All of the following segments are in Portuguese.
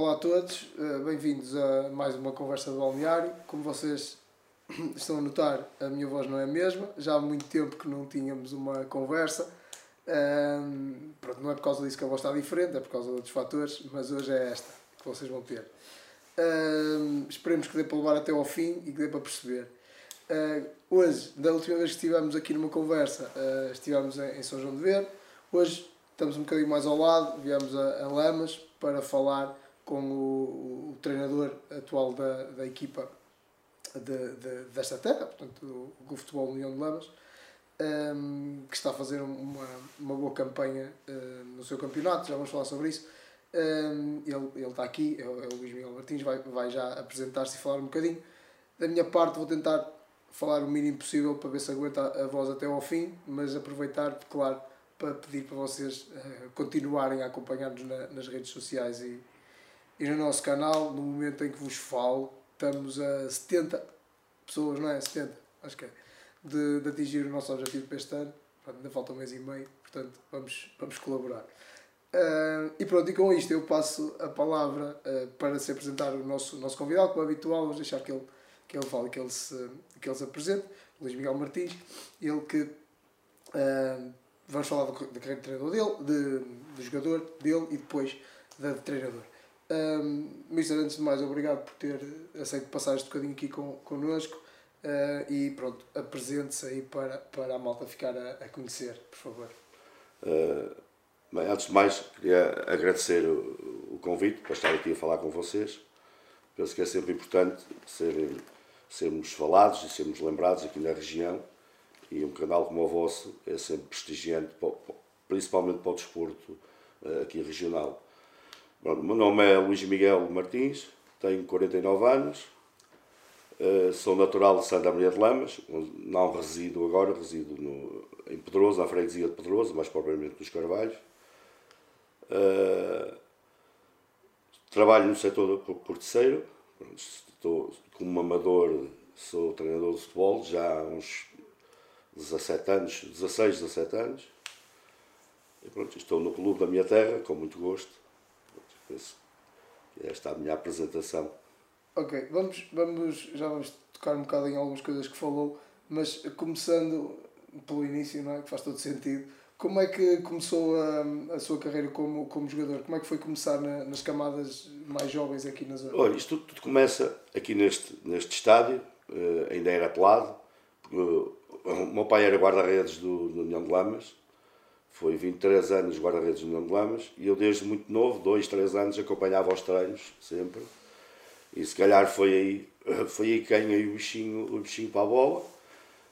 Olá a todos, eh, bem-vindos a mais uma conversa do balneário. Como vocês estão a notar, a minha voz não é a mesma. Já há muito tempo que não tínhamos uma conversa. Um, pronto, não é por causa disso que a voz está diferente, é por causa de outros fatores, mas hoje é esta que vocês vão ter. Um, esperemos que dê para levar até ao fim e que dê para perceber. Uh, hoje, da última vez que estivemos aqui numa conversa, uh, estivemos em, em, São João de Ver. Hoje estamos um bocadinho mais ao lado, viemos a, a Lamas para falar com o, o treinador atual da, da equipa de, de, desta terra, portanto, o, o Futebol União de Lamas um, que está a fazer uma, uma boa campanha uh, no seu campeonato, já vamos falar sobre isso. Um, ele, ele está aqui, é o, é o Luís Miguel Martins, vai, vai já apresentar-se e falar um bocadinho. Da minha parte, vou tentar falar o mínimo possível para ver se aguenta a voz até ao fim, mas aproveitar, claro, para pedir para vocês uh, continuarem a acompanhar-nos na, nas redes sociais e, e no nosso canal. No momento em que vos falo, estamos a 70 pessoas, não é? 70, acho que é de, de atingir o nosso objetivo para este ano. Pronto, ainda falta um mês e meio, portanto vamos, vamos colaborar. Uh, e pronto, e com isto eu passo a palavra uh, para se apresentar o nosso, nosso convidado, como é habitual, vamos deixar que ele, que ele fale, que ele se, que ele se apresente, Luís Miguel Martins, ele que uh, vamos falar da, carreira de treinador dele, de, do jogador dele e depois da de treinador. Um, Mister, antes de mais, obrigado por ter aceito passar este bocadinho aqui com, connosco. Uh, e pronto, apresente-se aí para, para a malta ficar a, a conhecer, por favor. Uh, bem, antes de mais, queria agradecer o, o, convite para estar aqui a falar com vocês. Penso que é sempre importante ser, sermos falados e sermos lembrados aqui na região. E um canal como o vosso é sempre prestigiante, principalmente para o desporto uh, aqui regional. Bom, meu nome é Luís Miguel Martins, tenho 49 anos Uh, sou natural de Santa Maria de Lamas, não resido agora, resido no, em Pedroso, na freguesia de Pedroso, mais propriamente dos Carvalhos. Uh, trabalho no setor corticeiro, estou como amador, sou treinador de futebol já há uns 17 anos, 16, 17 anos. E pronto, estou no clube da minha terra, com muito gosto. Esta é a minha apresentação. Ok, vamos, vamos, já vamos tocar um bocado em algumas coisas que falou, mas começando pelo início, não é? que faz todo sentido, como é que começou a, a sua carreira como, como jogador? Como é que foi começar na, nas camadas mais jovens aqui na zona? Olha, isto tudo, tudo começa aqui neste, neste estádio, uh, ainda era pelado, porque uh, o meu pai era guarda-redes do, do União de Lamas, foi 23 anos guarda-redes de Lamas, e eu desde muito novo, 2, 3 anos, acompanhava os treinos, sempre e se calhar foi aí, foi aí que ganhei o bichinho, o bichinho para a bola.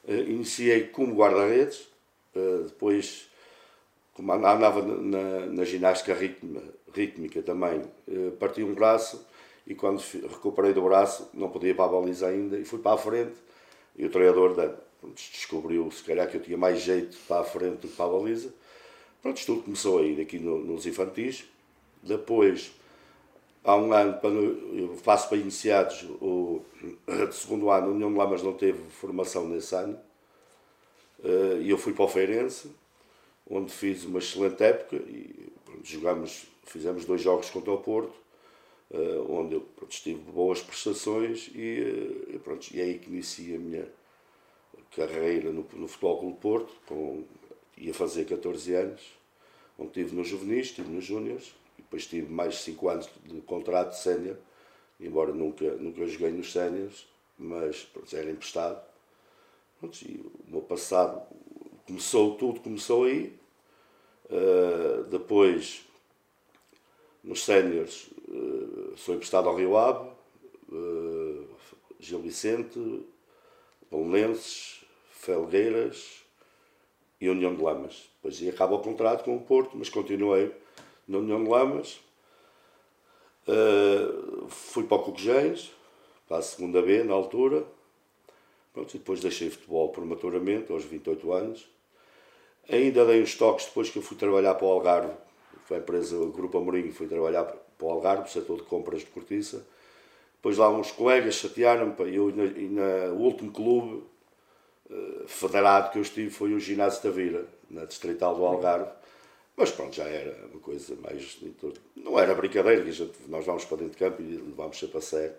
Uh, iniciei como guarda-redes, uh, depois como andava na, na ginástica ritma, rítmica também, uh, parti um braço e quando recuperei do braço não podia ir para a baliza ainda e fui para a frente e o treinador descobriu se calhar que eu tinha mais jeito para a frente do que para a baliza. Pronto, tudo começou aí aqui no, nos infantis. Depois há um ano, eu faço para iniciados o segundo ano, o União de não teve formação nesse ano, eh, e eu fui para o Feirense, onde fiz uma excelente época, e jogamos, fizemos dois jogos contra o Porto, eh, onde eu pronto, tive boas prestações, e, eh, e, pronto, e é aí que iniciei a minha carreira no, no Futebol Clube Porto, com, ia fazer 14 anos, onde estive no juvenis, estive nos júniores, depois tive mais 5 anos de contrato de sénior, embora nunca, nunca joguei nos séniores, mas pronto, era emprestado. Pronto, e o meu passado começou, tudo começou aí. Uh, depois, nos séniores, uh, sou emprestado ao Rio Ave, uh, Gil Vicente, Palmeirenses, Felgueiras e União de Lamas. Depois acaba o contrato com o Porto, mas continuei na União de Lamas. Uh, fui para o Coquejães, para a segunda B, na altura. Pronto, e depois deixei futebol prematuramente, aos 28 anos. Ainda dei uns toques depois que eu fui trabalhar para o Algarve. Foi a empresa, o Grupo Amorim, fui trabalhar para o Algarve, setor de compras de cortiça. Depois lá uns colegas chatearam-me, eu e na, o último clube federado que eu estive foi o Ginásio Tavira, na Distrital do Algarve Mas pronto, já era uma coisa mais. Não era brincadeira, gente, nós vamos para dentro de campo e levámos sempre a sério.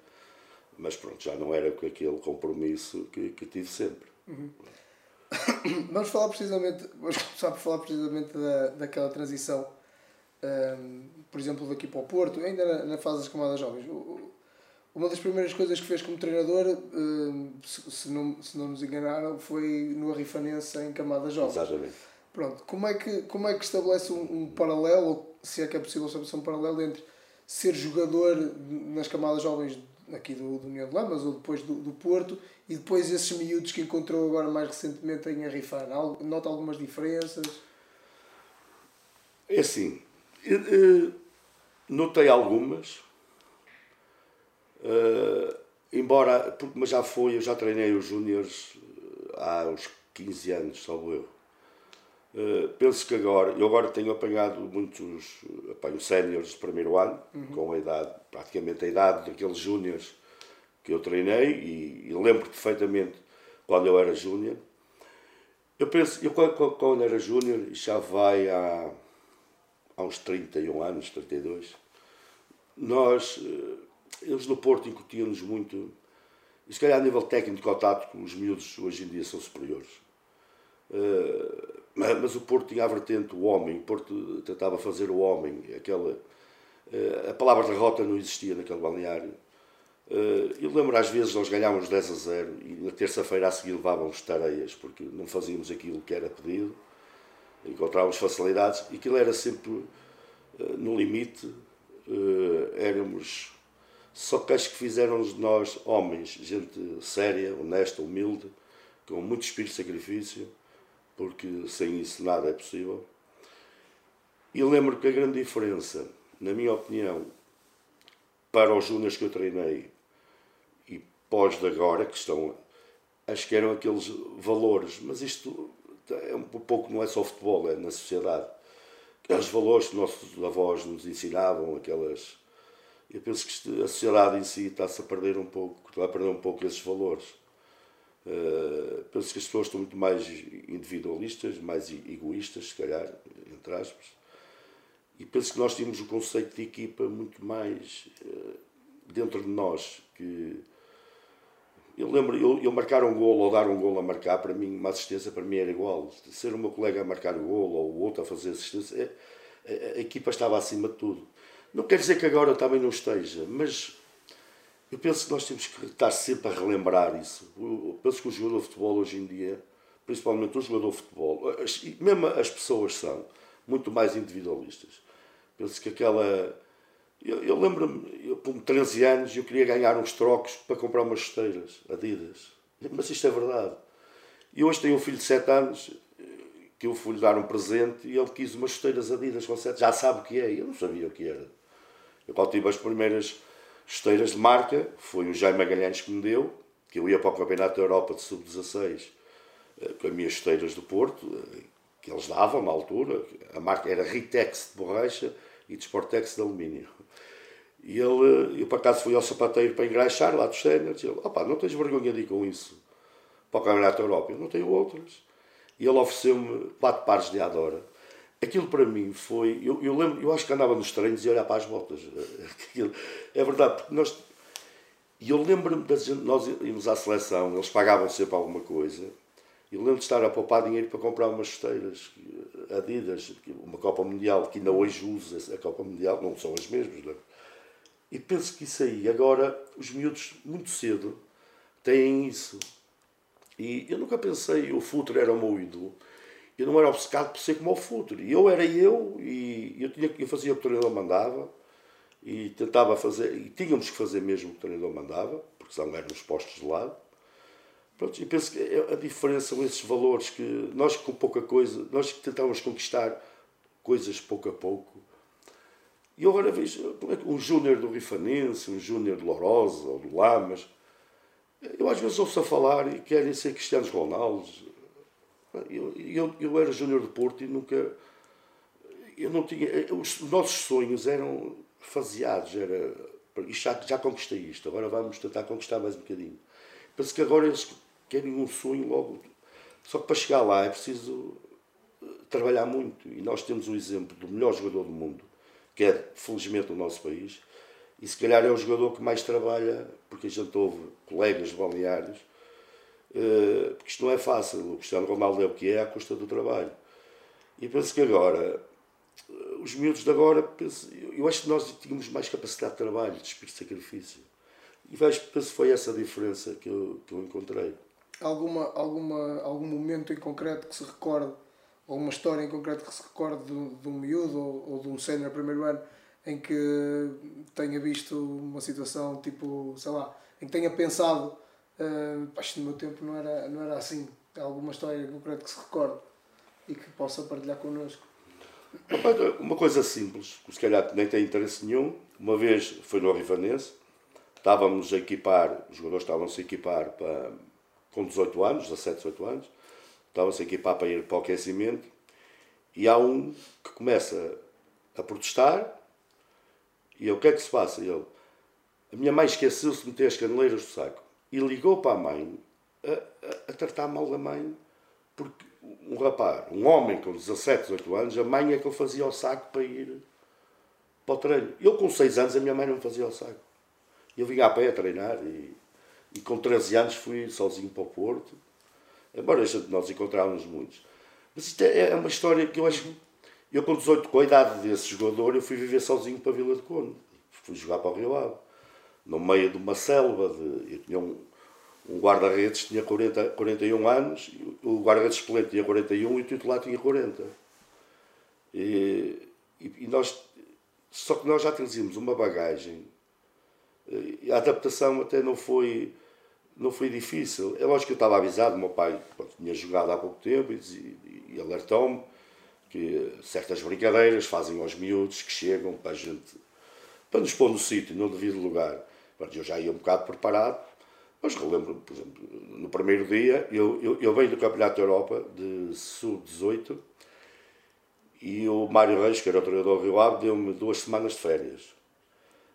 Mas pronto, já não era com aquele compromisso que, que tive sempre. Uhum. Vamos falar precisamente, vamos começar por falar precisamente da, daquela transição, um, por exemplo, daqui para o Porto, ainda na, na fase das camadas jovens. O, uma das primeiras coisas que fez como treinador, um, se, não, se não nos enganaram, foi no Arrifanense em camadas jovens. Exatamente. Pronto, como é que, como é que estabelece um, um paralelo, ou se é que é possível estabelecer um paralelo entre ser jogador nas camadas jovens aqui do, do União de Lamas ou depois do, do Porto e depois esses miúdos que encontrou agora mais recentemente em Arrifar? Nota algumas diferenças? É assim, eh, notei algumas, uh, embora, porque, mas já foi, eu já treinei os júniores eh, há uns 15 anos, salvo eu. Uh, penso que agora, eu agora tenho apanhado muitos, apanho séniores de primeiro ano, uhum. com a idade, praticamente a idade daqueles júniores que eu treinei e, e lembro perfeitamente quando eu era júnior. Eu penso, eu quando, quando era júnior, já vai há, há uns 31 anos, 32, nós, eles no Porto incutiam-nos muito, e se calhar a nível técnico contato com os miúdos hoje em dia são superiores. Uh, mas o Porto tinha a vertente, o homem, o Porto tentava fazer o homem, aquela, eh, a palavra derrota não existia naquele balneário. Eh, eu lembro às vezes nós ganhávamos 10 a 0 e na terça-feira a seguir levávamos tareias porque não fazíamos aquilo que era pedido, encontrávamos facilidades e aquilo era sempre no limite, éramos só que acho que fizeram de nós homens, gente séria, honesta, humilde, com muito espírito de sacrifício porque sem isso nada é possível. E lembro que a grande diferença, na minha opinião, para os júniores que eu treinei e pós de agora, que estão, acho que eram aqueles valores, mas isto é um pouco, não é só futebol, é na sociedade. Aqueles valores que nossos avós nos ensinavam, aquelas. Eu penso que a sociedade em si está-se a perder um pouco, está a perder um pouco esses valores. Uh, penso que as pessoas estão muito mais individualistas, mais egoístas, se calhar, entre aspas. E penso que nós tínhamos o conceito de equipa muito mais uh, dentro de nós. Que eu lembro, eu, eu marcar um gol ou dar um gol a marcar, para mim, uma assistência para mim era igual. Ser o meu colega a marcar o gol ou o outro a fazer assistência, é, a, a equipa estava acima de tudo. Não quer dizer que agora também não esteja, mas eu penso que nós temos que estar sempre a relembrar isso. Eu penso que o jogador de futebol hoje em dia, principalmente o jogador de futebol, mesmo as pessoas são muito mais individualistas. Penso que aquela. Eu, eu lembro-me, eu com 13 anos, eu queria ganhar uns trocos para comprar umas chuteiras Adidas. Mas isto é verdade. E hoje tenho um filho de 7 anos que eu fui-lhe dar um presente e ele quis umas chuteiras Adidas com 7. Já sabe o que é. Eu não sabia o que era. Eu, quando tive as primeiras esteiras de marca, foi o Jaime Magalhães que me deu, que eu ia para o Campeonato da Europa de Sub-16 eh, com as minhas esteiras do Porto, eh, que eles davam na altura, a marca era Ritex de borracha e de Sportex de alumínio. E ele, eu por acaso fui ao sapateiro para engraxar lá dos e ele, opá, não tens vergonha de ir com isso para o Campeonato da Europa? Eu não tenho outras. E ele ofereceu-me quatro pares de Adora aquilo para mim foi. Eu, eu lembro, eu acho que andava nos treinos e olhar para as botas. Aquilo, é verdade, porque nós. E eu lembro-me de nós íamos à seleção, eles pagavam sempre alguma coisa. Eu lembro de estar a poupar dinheiro para comprar umas esteiras Adidas, uma Copa Mundial, que ainda hoje usa a Copa Mundial, não são as mesmas, não é? E penso que isso aí, agora, os miúdos, muito cedo, têm isso. E eu nunca pensei, o futuro era o meu ídolo eu não era obcecado por ser como o futuro. E eu era eu e eu, tinha, eu fazia o que o treinador mandava e tentava fazer, e tínhamos que fazer mesmo o que o treinador mandava, porque senão éramos postos de lado. Pronto, e penso que é, a diferença são esses valores que nós com pouca coisa, nós tentávamos conquistar coisas pouco a pouco. E eu agora vejo é um júnior do Rifanense, um júnior de Lourosa ou do Lamas, eu às vezes ouço a falar e querem ser Cristianos Ronaldo, eu, eu, eu era júnior de Porto e nunca. Eu não tinha. Os nossos sonhos eram faseados. Era, já, já conquistei isto, agora vamos tentar conquistar mais um bocadinho. Penso que agora eles querem um sonho logo. Só que para chegar lá é preciso trabalhar muito. E nós temos o exemplo do melhor jogador do mundo, que é, felizmente, o nosso país, e se calhar é o jogador que mais trabalha, porque a gente ouve colegas balneários, eh, porque isto não é fácil. O Cristiano Ronaldo é o que é à custa do trabalho. E penso que agora, eh, os miúdos de agora, penso, eu acho que nós tínhamos mais capacidade de trabalho, de espírito de sacrifício. E vejo, penso que foi essa a diferença que eu, que eu encontrei. Alguma, alguma, algum momento em concreto que se recorde, alguma história em concreto que se recorde de, de um miúdo ou, ou de um sénior primeiro ano em que tenha visto uma situação tipo, sei lá, em que tenha pensado acho no meu tempo não era, não era assim. Há alguma história em concreto que se recorde e que possa partilhar connosco. Uma coisa simples, que se calhar nem tem interesse nenhum. Uma vez foi no Rivanense, estávamos a equipar, os jogadores estavam-se a equipar para, com 18 anos, 17, 18 anos, estavam-se a equipar para ir para o aquecimento e há um que começa a protestar e eu, o que é que se passa? Ele, a minha mãe esqueceu-se de meter as caneleiras do saco e ligou para a mãe a, a, a tratar mal da mãe porque um rapaz, um homem com 17, 18 anos, a mãe é que ele fazia o saco para ir para o treino. Eu com 6 anos a minha mãe não fazia o saco. Eu vinha a pé a treinar e, e com 13 anos fui sozinho para o Porto. Embora nós encontrávamos muitos. Mas isto é, é uma história que eu acho eu, com 18, com a idade desse jogador, eu fui viver sozinho para a Vila de Conde. Fui jogar para o Rio Ave. No meio de uma selva. De, eu tinha um, um guarda-redes tinha 40, 41 anos, o guarda-redes suplente tinha 41 e o titular tinha 40. E, e, nós, só que nós já trazíamos uma bagagem. E a adaptação até não foi, não foi difícil. É lógico que eu estava avisado, meu pai tinha jogado há pouco tempo e, e alertou-me que certas brincadeiras fazem aos miúdos que chegam para a gente, para nos pôr no sítio, no devido lugar. Eu já ia um bocado preparado, mas relembro, por exemplo, no primeiro dia, eu, eu, eu venho do Campeonato da Europa de Sub-18 e o Mário Reis, que era o treinador do Rio Ave, deu-me duas semanas de férias.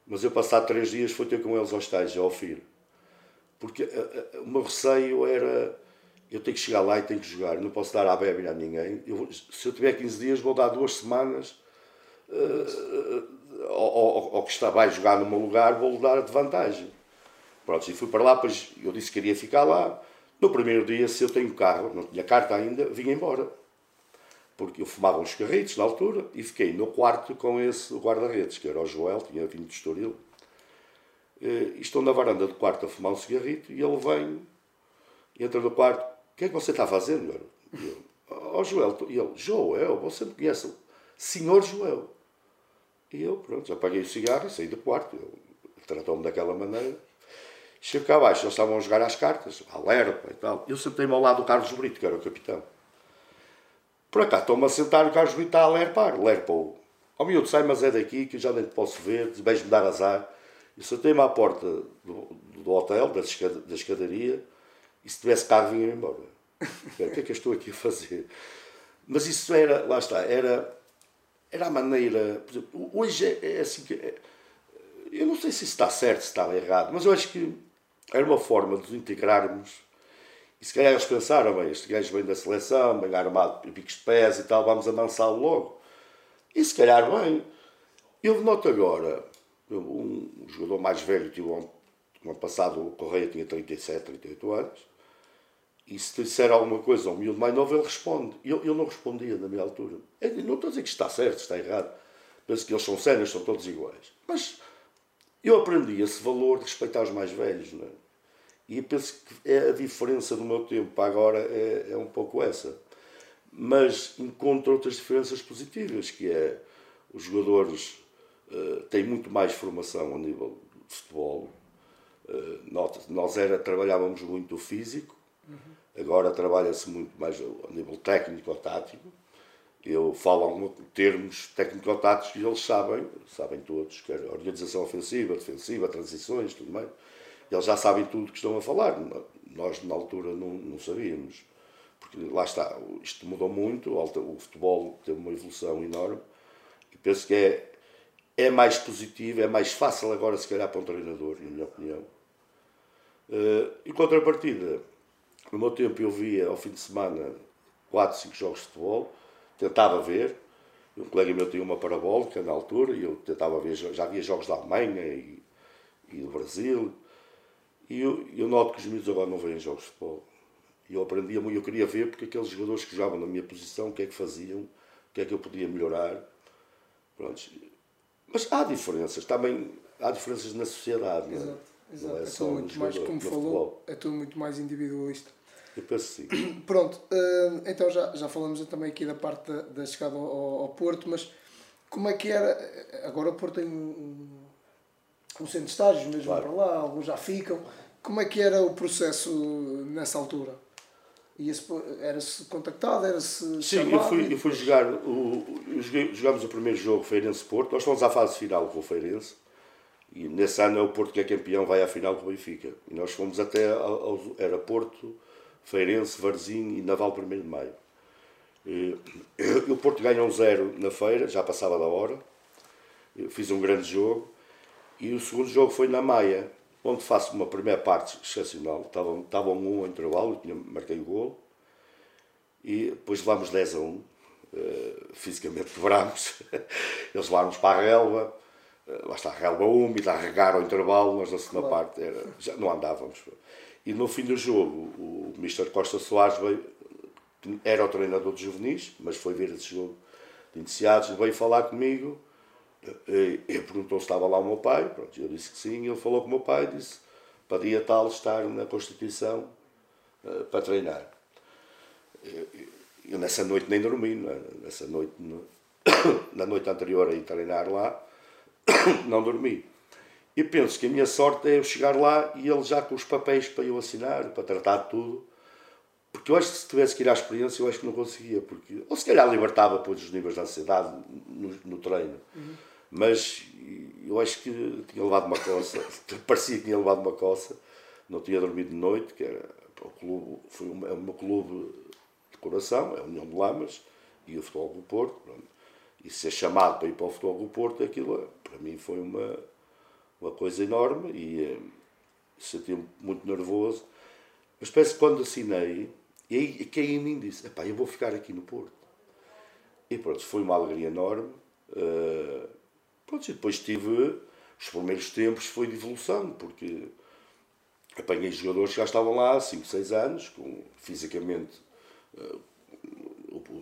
Mas eu, passado três dias, fui ter com eles ao estágio, ao FIR. Porque eh, eh, o meu receio era eu tenho que chegar lá e tenho que jogar, não posso dar à bébia a ninguém. Eu, se eu tiver 15 dias, vou dar duas semanas uh, ao, ao, que está, vai jogar no meu lugar, vou-lhe dar de vantagem. Pronto, e fui para lá, pois eu disse que queria ficar lá. No primeiro dia, se eu tenho carro, não tinha carta ainda, vim embora. Porque eu fumava uns carritos na altura e fiquei no quarto com esse guarda-redes, que era o Joel, tinha vindo de Estoril. Eh, e estou na varanda do quarto a fumar um cigarrito e ele vem, entra no quarto, o que é que você está fazendo, garoto? E eu, oh, Joel, e ele, Joel, você me conhece? Senhor Joel. E eu, pronto, apaguei o cigarro e saí do quarto. Tratou-me daquela maneira. Chego cá abaixo, eles estavam a jogar às cartas, alerta e tal. Eu sentei-me ao lado do Carlos Brito, que era o capitão. Por acaso, estou-me a sentar e o Carlos Brito está a lerpar. Lerpou. Ó oh, miúdo, sai, mas é daqui, que já nem te posso ver, vais-me dar azar. E sentei-me à porta do, do hotel, da, escada, da escadaria, e se tivesse carro, vinha embora. o que é que eu estou aqui a fazer? Mas isso era, lá está, era, era a maneira. Exemplo, hoje é, é assim que. É, eu não sei se está certo, se está errado, mas eu acho que era uma forma de nos integrarmos. E se calhar eles pensaram, bem, este gajo vem da seleção, bem armado picos de pés e tal, vamos amansá-lo logo. E se calhar, bem, eu noto agora, um, jogador mais velho, tive um ano passado o Correia tinha 37, 38 anos, e se disser alguma coisa ao miúdo mais novo, ele responde. Eu, eu não respondia na minha altura. Eu não estou a dizer que está certo, está errado. Penso que eles são sérios, são todos iguais. Mas eu aprendi esse valor de respeitar os mais velhos. Não é? E penso que é a diferença do meu tempo para agora é, é um pouco essa. Mas encontro outras diferenças positivas, que é os jogadores uh, têm muito mais formação a nível de futebol. Uh, nós era, trabalhávamos muito o físico, Agora trabalha-se muito mais a nível técnico ou tático. Eu falo alguns termos técnico-táticos e eles sabem, sabem todos, que organização ofensiva, defensiva, transições, tudo mais. Eles já sabem tudo que estão a falar. Nós, na altura, não, não sabíamos. Porque lá está, isto mudou muito, o futebol teve uma evolução enorme e penso que é, é mais positivo, é mais fácil agora, se calhar, para um treinador, na minha opinião. Uh, em contrapartida, no meu tempo eu via ao fim de semana 4, 5 jogos de futebol. tentava ver. Um colega meu tinha uma parabólica na altura e eu tentava ver, já havia jogos da Alemanha e, e do Brasil. E eu, eu noto que os miúdos agora não veem jogos de futebol. E eu aprendia muito, eu queria ver porque aqueles jogadores que jogavam na minha posição, o que é que faziam, o que é que eu podia melhorar. Pronto. Mas há diferenças, também há diferenças na sociedade. Exato, não é? Exato. É, é tudo muito mais, como falou, futebol. é tudo muito mais individualista. Eu penso sim. Pronto, uh, então já, já falamos também aqui da parte da, da chegada ao, ao, Porto, mas como é que era? Agora o Porto tem um, um centro de estágios mesmo claro. para lá, alguns já ficam. Como é que era o processo nessa altura? Era-se contactado? Era-se Sim, eu fui, eu fui jogar. O, joguei, jogámos o primeiro jogo Feirense Porto. Nós fomos à fase final com o Feirense. E nesse ano é o Porto que é campeão, vai à final com o Benfica. E nós fomos até ao, era Porto, Feirense, Varzim e Naval 1 de Maio. E, o Porto ganhou um zero na feira, já passava da hora. Eu fiz um grande jogo. E o segundo jogo foi na Maia, onde faço uma primeira parte excepcional. Estavam, estavam um ao intervalo, tinha, marquei o gol. E depois levámos 10 a 1. Uh, eh, fisicamente quebrámos. Eles levaram-nos para a relva. Uh, lá está a relva úmida, a regar ao intervalo. Nós na segunda claro. parte era, já não andávamos. E no fim do jogo, o Mr. Costa Soares veio, era o treinador de juvenis, mas foi ver esse jogo de iniciados, veio falar comigo. E, e perguntou se estava lá o meu pai. Pronto, eu disse que sim. Ele falou com o meu pai e disse para dia tal estar na Constituição para treinar. Eu, nessa noite nem dormi, é? nessa noite, no, na noite anterior a ir treinar lá, não dormi. E penso que a minha sorte é eu chegar lá e ele já com os papéis para eu assinar, para tratar de tudo. Porque eu acho que se tivesse que ir à experiência, eu acho que não conseguia. Porque, ou se calhar libertava depois os níveis de ansiedade no, no treino. Uhum. Mas eu acho que tinha levado uma coça, parecia que tinha levado uma coça, não tinha dormido de noite, que era o clube, foi um, é meu clube de coração, é a União de Lamas e o Futebol do Porto. Pronto. E ser chamado para ir para o Futebol do Porto, aquilo para mim foi uma uma coisa enorme e eh, senti-me muito nervoso. Mas parece que quando assinei, e aí caí em mim disse: Epá, eu vou ficar aqui no Porto. E pronto, foi uma alegria enorme. Uh, pronto, e depois tive, os primeiros tempos foi de evolução, porque apanhei jogadores que já estavam lá há 5, 6 anos, com, fisicamente. Uh,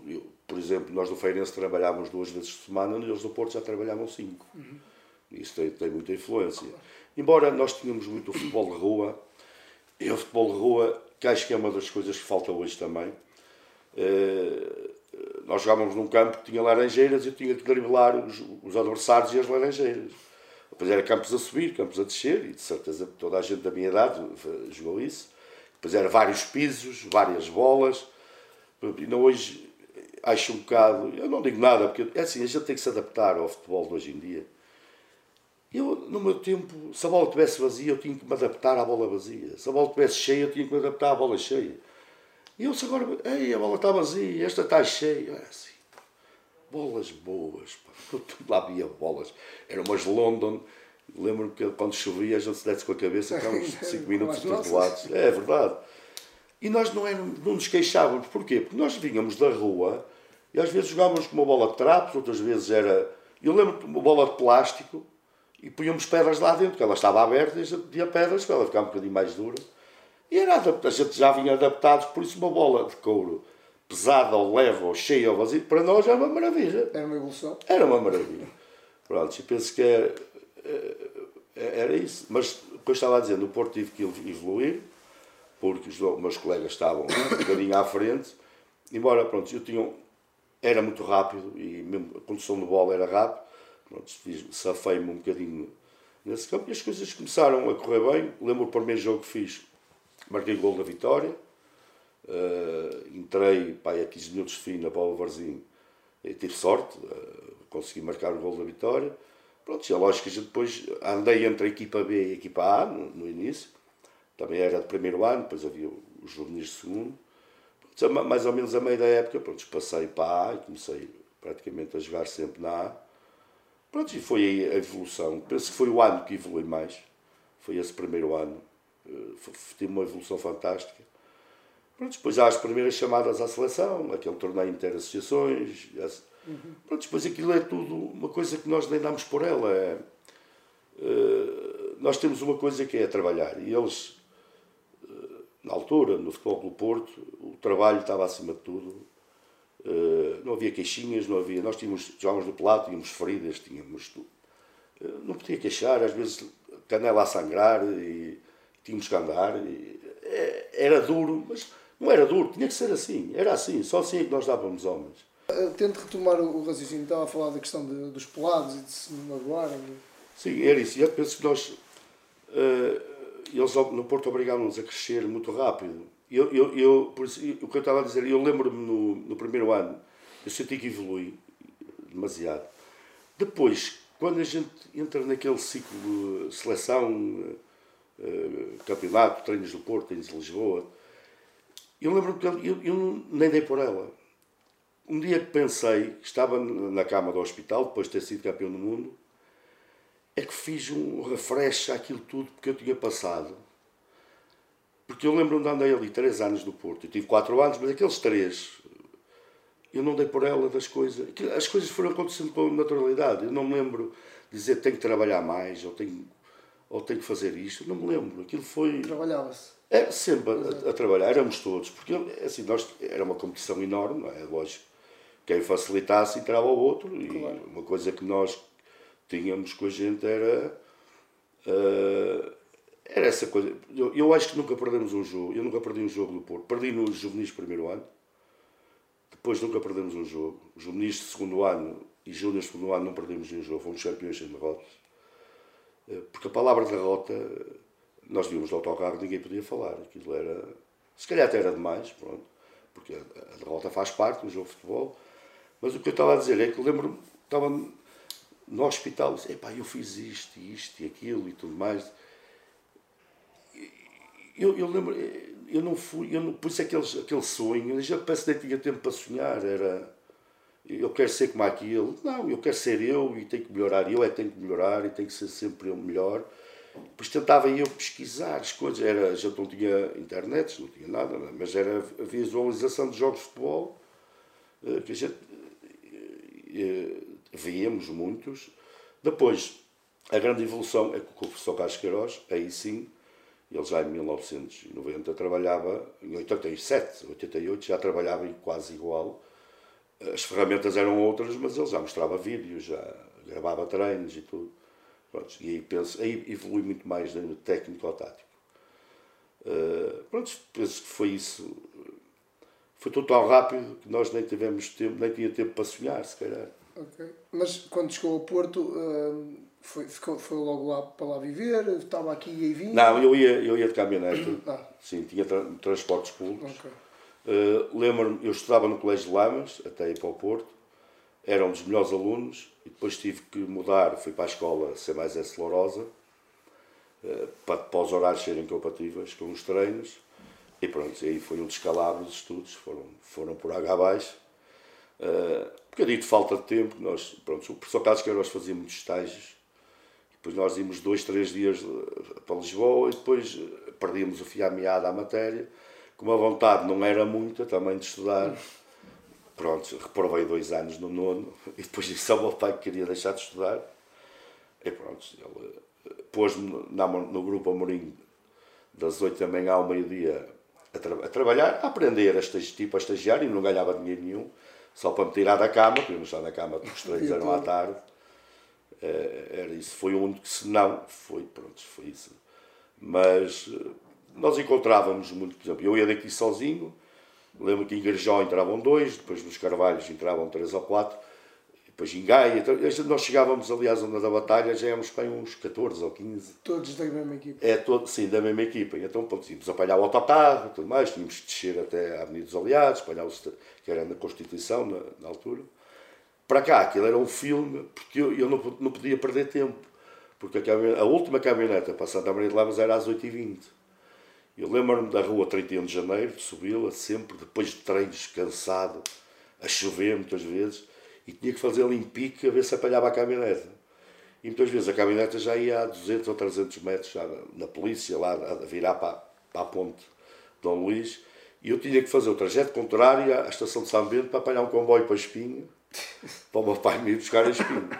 eu, por exemplo, nós no Feirense trabalhávamos duas vezes por semana, e eles no Porto já trabalhavam cinco. Uhum. Isso tem, tem muita influência. Embora nós tínhamos muito o futebol de rua, e o futebol de rua, que acho que é uma das coisas que falta hoje também, eh, nós jogávamos num campo que tinha laranjeiras e eu tinha que driblar os, os adversários e as laranjeiras. Depois era campos a subir, campos a descer, e de certeza toda a gente da minha idade jogou isso. Depois era vários pisos, várias bolas. E não hoje acho um bocado. Eu não digo nada, porque é assim, a gente tem que se adaptar ao futebol de hoje em dia. Eu, no meu tempo, se a bola estivesse vazia, eu tinha que me adaptar à bola vazia. Se a bola estivesse cheia, eu tinha que me adaptar à bola cheia. E eu, se agora, ei, a bola está vazia, esta está cheia. É assim, bolas boas, pá. lá havia bolas. Eram umas London. Lembro-me que quando chovia a gente se desse com a cabeça, ficávamos 5 minutos tonelados. É verdade. E nós não, éramos, não nos queixávamos. Porquê? Porque nós vinhamos da rua e às vezes jogávamos com uma bola de trapos, outras vezes era. Eu lembro de uma bola de plástico e punhamos pedras lá dentro, que ela estava aberta e a gente pedras para ela ficar um bocadinho mais dura. E era a gente já vinha adaptados, por isso uma bola de couro pesada ou leve ou cheia ou vazia, para nós era uma maravilha. Era uma evolução? Era uma maravilha. Pronto, e penso que era, eh, eh, era isso. Mas depois estava a dizer, no Porto tive que evoluir, porque os meus colegas estavam um bocadinho à frente, embora, pronto, eu tinha, era muito rápido e mesmo a condução de bola era Pronto, safei-me um bocadinho nesse campo e as coisas começaram a correr bem. Lembro o primeiro jogo que fiz, marquei o gol da vitória. Uh, entrei pá, a 15 minutos de fim na bola Varzim e tive sorte, uh, consegui marcar o gol da vitória. Pronto, é lógico que a gente depois andei entre a equipa B e a equipa A no, no início. Também era de primeiro ano, depois havia os juvenis de segundo. Mais ou menos a meio da época, pronto, passei para a A e comecei praticamente a jogar sempre na A. Pronto, e foi aí a evolução. Penso que foi o ano que evolui mais. Foi esse primeiro ano. Eh, tive uma evolução fantástica. Pronto, depois há as primeiras chamadas à seleção, aquele torneio inter-associações. Uhum. Pronto, depois aquilo é tudo uma coisa que nós nem damos por ela. É, uh, nós temos uma coisa que é trabalhar e eles, na altura, no Futebol do Porto, o trabalho estava acima de tudo. Uh, não havia queixinhas, não havia. Nós tínhamos, jogávamos no pelato, tínhamos feridas, tínhamos tudo. não podia queixar, às vezes canela a sangrar e tínhamos que andar. E, é, era duro, mas não era duro, tinha que ser assim. Era assim, só assim é que nós dávamos homens. Tento retomar o raciocínio, estava a falar da questão de, dos pelados e de se magoarem. Sim, era isso. Eu penso que nós. Uh, eles no Porto obrigaram-nos a crescer muito rápido. Eu, eu, eu, por isso, o que eu estava a dizer, eu lembro-me no, no primeiro ano, eu senti que evolui demasiado. Depois, quando a gente entra naquele ciclo de seleção, uh, campeonato, treinos do Porto, treinos de Lisboa, eu lembro que eu, eu nem dei por ela. Um dia que pensei, estava na cama do hospital, depois de ter sido campeão do mundo, é que fiz um refresh àquilo tudo que eu tinha passado. Porque eu lembro-me de andei ali três anos no Porto. Eu tive quatro anos, mas aqueles três, eu não dei por ela das coisas. As coisas foram acontecendo com naturalidade. Eu não me lembro dizer tenho que trabalhar mais ou tenho, ou tenho que fazer isto. Não me lembro. Aquilo foi. Trabalhava-se. É, sempre a, a, trabalhar, éramos todos, porque assim, nós, era uma competição enorme, não é? Lógico. Quem facilitasse entrava o outro, e claro. uma coisa que nós tínhamos com a gente era. Uh, era essa coisa. Eu, eu acho que nunca perdemos um jogo. Eu nunca perdi um jogo no Porto. Perdi nos juvenis primeiro ano. Depois nunca perdemos um jogo. Juvenis de segundo ano e júniores de segundo ano não perdemos nenhum jogo. Fomos campeões sem derrotas. Eh, porque a palavra derrota nós vimos no autocarro ninguém podia falar. Aquilo era. Se calhar até era demais, pronto, porque a, derrota faz parte do jogo de futebol. Mas o que eu estava a dizer é que lembro-me, estava no hospital, epá, eu fiz isto, isto e aquilo e tudo mais. Eu, eu lembro, eu não fui, eu não, por isso é aquele, aquele sonho, já parece que nem tinha tempo para sonhar, era eu quero ser como aquilo. Não, eu quero ser eu e tenho que melhorar. Eu é tenho que melhorar e tenho que ser sempre eu melhor. Depois tentava eu pesquisar as coisas, era, já não tinha internet, não tinha nada, mas era a visualização de jogos de futebol, eh, que a gente eh, víamos muitos. Depois, a grande evolução é que o professor Carlos Queiroz, aí sim, ele já em 1990 trabalhava, em 87, 88 já trabalhava em quase igual. As ferramentas eram outras, mas ele já mostrava vídeos, já gravava treinos e tudo. Pronto, e aí, penso, aí evolui muito mais no técnico ou tático. Uh, pronto, penso que foi isso. Foi tudo tão rápido que nós nem tivemos tempo, nem tinha tempo para sonhar, se calhar. Ok. Mas quando chegou ao Porto, uh, foi, ficou, foi logo lá para lá viver? Estava aqui e vinha? Não, eu ia, eu ia de caminhonete. Ah. Sim, tinha tra transportes públicos. Okay. Uh, Lembro-me, eu estudava no Colégio de Lamas, até ir para o Porto era um dos melhores alunos e depois tive que mudar, fui para a escola ser mais S Lourosa, eh, para, para os horários serem compatíveis com os treinos. E pronto, aí foi um descalabro dos estudos, foram, foram por água abaixo. Uh, um bocadinho de falta de tempo, nós, pronto, o professor Carlos Queiroz fazia muitos estágios, depois nós íamos dois, três dias eh, para Lisboa e depois perdíamos o fio à meada à matéria, como a vontade não era muita também de estudar. Pronto, reprovei dois anos no nono e depois disse ao meu pai que queria deixar de estudar. E pronto, ele pôs-me no grupo Amorim das oito da manhã ao meio-dia a, tra a, trabalhar, a aprender, a tipo a estagiar e não ganhava dinheiro nenhum, só para me tirar da cama, porque eu não estava na cama, porque os treinos eram à tarde. É, era isso, foi o único, se não, foi, pronto, foi isso. Mas eh, nós encontrávamos muito, por exemplo, eu ia daqui sozinho, Lembro que em Garjó entravam dois, depois nos Carvalhos entravam três ou quatro, depois em Gaia. Então, nós chegávamos ali à zona da batalha, já éramos para uns 14 ou 15. Todos da mesma equipa? É, todo, sim, da mesma equipa. Então, pronto, tínhamos apanhar o autocarro e tudo mais, tínhamos que descer até a Avenida dos Aliados, apanhar o, que era na Constituição, na, na, altura. Para cá, aquilo era um filme, porque eu, eu não, não podia perder tempo. Porque a, a última caminhoneta para Santa Maria de Lamas era às 8h20. Eu lembro-me da rua 31 de Janeiro, subi-la sempre, depois de treinos, cansado, a chover muitas vezes, e tinha que fazer ali em pique a ver se apanhava a caminhonete. E muitas vezes a caminhonete já ia a 200 ou 300 metros já na, na polícia, lá a virar para, para a ponte Dom Luís, E eu tinha que fazer o trajeto contrário à estação de São Bento para apanhar um comboio para Espinho, para o meu pai me ir buscar a Espinho.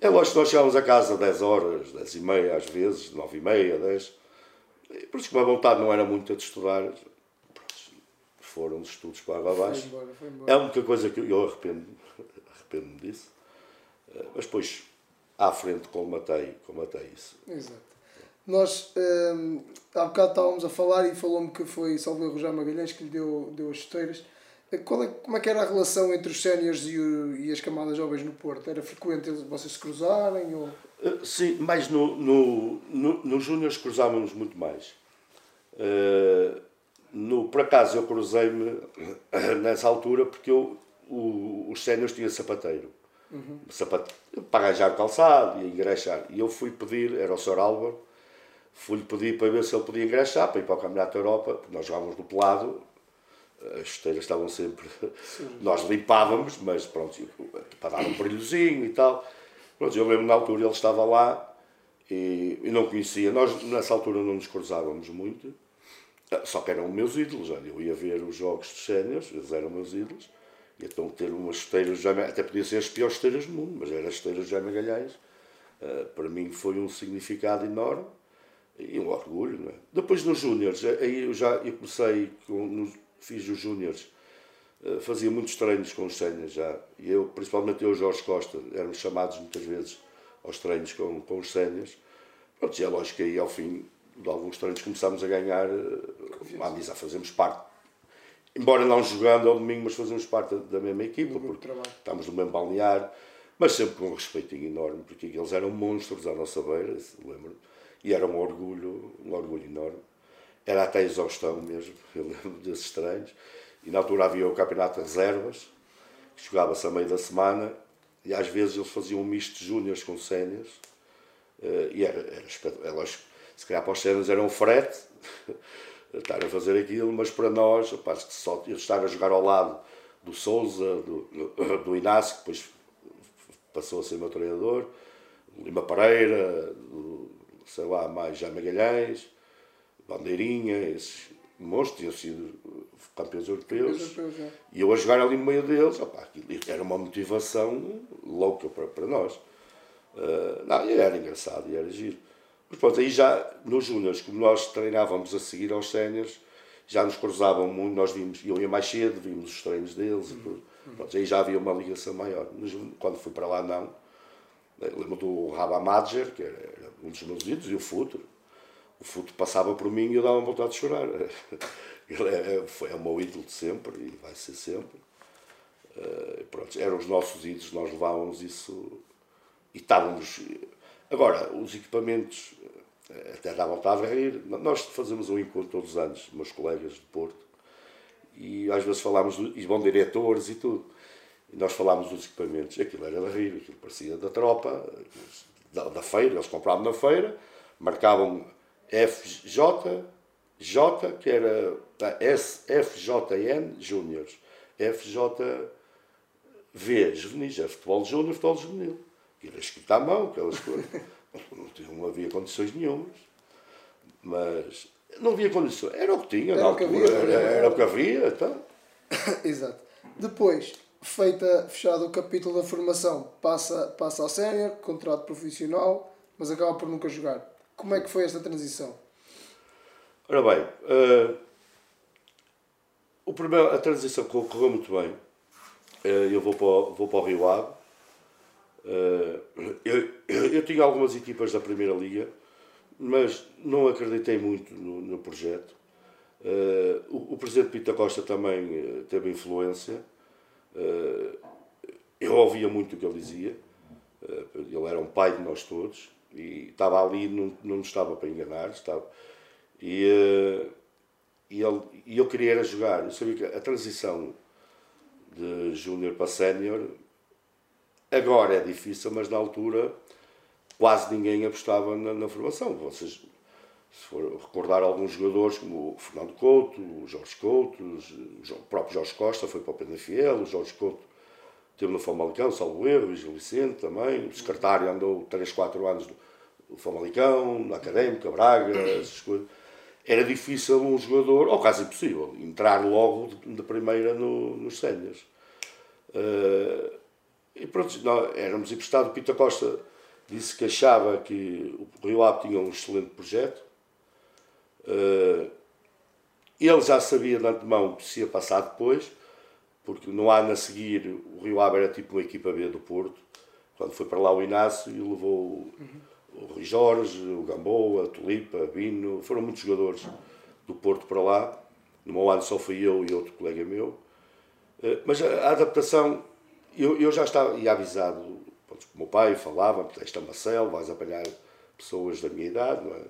É lógico que nós chegávamos a casa 10 horas, 10 e meia às vezes, 9 e meia, 10. Por isso que a vontade não era muito de estudar. Foram os estudos para água abaixo. Foi embora, foi embora. É a única coisa que eu arrependo, arrependo-me disso. Eh, Mas depois, à frente, colmatei, colmatei isso. Exato. Nós, hum, há bocado estávamos a falar e falou-me que foi Salvador Rogério Magalhães que lhe deu, deu as chuteiras. Eh, Qual é, como é que era a relação entre os séniores e, o- e as camadas jovens no Porto? Era frequente vocês se cruzarem? Ou... Eh, Sim, mas no, no, no, nos Júniores cruzávamos muito mais. Eh, no, por acaso eu cruzei-me eh, nessa altura porque eu, o, os séniores tinham sapateiro. Sapat... Para arranjar o calçado e engraxar. E eu fui pedir, era o Sr. Álvaro, fui-lhe pedir para ver se ele podia engraxar para ir para o Campeonato da Europa, porque nós jogávamos do pelado, as chuteiras estavam sempre. Nós limpávamos, mas pronto, para dar um brilhozinho e tal. Pronto, eu lembro na altura ele estava lá e, e não conhecia. Nós nessa altura não nos cruzávamos muito, só que eram meus ídolos. Olha, eu ia ver os jogos dos séniores, eles eram meus ídolos. E então ter umas chuteiras, já, até podia ser as piores chuteiras do mundo, mas eram as chuteiras de Jaime. Uh, para mim foi um significado enorme e um orgulho. Não é? Depois nos Júniores, aí eu já eu comecei, com, nos, fiz os Júniores, uh, fazia muitos treinos com os séniores já. E eu, principalmente eu e o Jorge Costa, éramos chamados muitas vezes aos treinos com, com os séniores. Pronto, e é lógico que aí ao fim de alguns treinos começámos a ganhar uma amizade, fazemos parte. Embora não jogando ao domingo, mas fazemos parte da mesma equipa, porque estamos no mesmo balneário, mas sempre com um respeitinho enorme, porque eles eram monstros à nossa beira, lembro e era um orgulho, um orgulho enorme. Era até exaustão mesmo, eu lembro desses treinos. E na altura havia o campeonato de reservas, que jogava-se a meio da semana, e às vezes eles faziam um misto de júniores com séniores, eh, e era, era espetacular. É lógico, se calhar para os séniores era um frete, estar a fazer aquilo, mas para nós, rapaz, que só eu estar a jogar ao lado do Souza, do, do Inácio, que depois passou a ser meu treinador, Lima Pereira, do, sei lá, mais Jaime Magalhães, Bandeirinha, esses monstros tinham sido campeões europeus. Campeões é. E eu a jogar ali no meio deles, aquilo era uma motivação louca para, para nós. Uh, não, era engraçado, e era giro. Mas pronto, aí já nos Júniors, como nós treinávamos a seguir aos séniores, já nos cruzavam muito, nós vimos, eu ia mais cedo, vimos os treinos deles e tudo. Pronto, aí já havia uma ligação maior. Júniors, Quando fui para lá, não. Eu lembro do Raba Madger, que era, era um dos meus ídolos, e o Futuro. O Futuro passava por mim e eu dava vontade de chorar. Ele é, foi, é o meu ídolo de sempre e vai ser sempre. Uh, pronto, eram os nossos ídolos, nós levávamos isso e estávamos. Agora, os equipamentos, eh, até vontade de rir. Nós fazemos um encontro todos os anos, meus colegas de Porto, e às vezes falámos, e vão diretores e tudo. E nós falámos dos equipamentos. Aquilo era de rir, aquilo parecia da tropa, da, da feira, eles compravam na feira, marcavam FJ, J, que era S, FJN Júniores, FJV Juvenis, é futebol júnior, futebol juvenil. E era escrito à mão, aquelas coisas. Não, havia condições nenhumas. Mas não havia condições. Era o que tinha, Era na o que altura. havia, era, era- o que havia. Então. Exato. Depois, feita, fechado o capítulo da formação, passa, passa ao sénior, contrato profissional, mas acaba por nunca jogar. Como é que foi esta transição? Ora bem, eh, o primeiro, a transição cor- correu muito bem. Eh, eu vou para, o- vou para o Rio Ave. Eh, eu, eu, tinha algumas equipas da Primeira Liga, mas não acreditei muito no, no projeto. Eh, o, o presidente Pita Costa também eh, teve influência. Eu ouvia muito o que ele dizia. Ele era um pai de nós todos e estava ali, não, não estava para enganar. Estava, e, e, ele, e eu queria era jogar. Eu sabia que a transição de júnior para sénior agora é difícil, mas na altura quase ninguém apostava na, na formação. Vocês, se for recordar alguns jogadores como o Fernando Couto, o Jorge Couto, o próprio Jorge Costa foi para o Penafiel, o Jorge Couto teve no Famalicão, Salvo Erro, o Gil Vicente também, o secretário andou 3, 4 anos no Famalicão, na Académica, Braga, essas coisas. era difícil um jogador, ou quase impossível, entrar logo de, de primeira no, nos séniores. Uh, e pronto, nós éramos emprestados. O Pita Costa disse que achava que o Rio Ave tinha um excelente projeto. Uh, ele já sabia de antemão que se ia passar depois, porque no ano a seguir o Rio Ave era tipo uma equipa B do Porto. Quando foi para lá o Inácio e levou uhum. o Rui Jorge, o Gamboa, a Tulipa, a Bino, foram muitos jogadores do Porto para lá. No meu ano só fui eu e outro colega meu. Eh, mas a adaptação, eu, eu já estava ia avisado, o meu pai falava, é uma selva, vais apanhar pessoas da minha idade, é?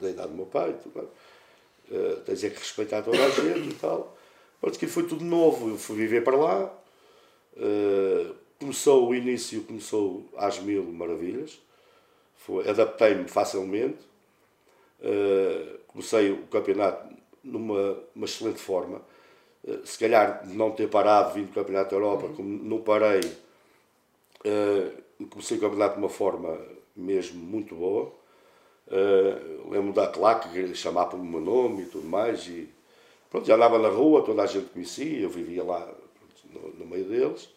da idade do meu pai, tudo, uh, tens que respeitar toda a gente e tal. Pronto, que foi tudo novo, eu fui viver para lá. Uh, começou o início, começou às mil maravilhas. Adaptei-me facilmente. Uh, comecei o campeonato numa uma excelente forma. Uh, se calhar não ter parado vindo do Campeonato da Europa, uhum. como não parei, uh, comecei o campeonato de uma forma mesmo muito boa. Uh, lembro da claque que chamava pelo meu nome e tudo mais. E, pronto, já andava na rua, toda a gente conhecia, eu vivia lá no, no meio deles.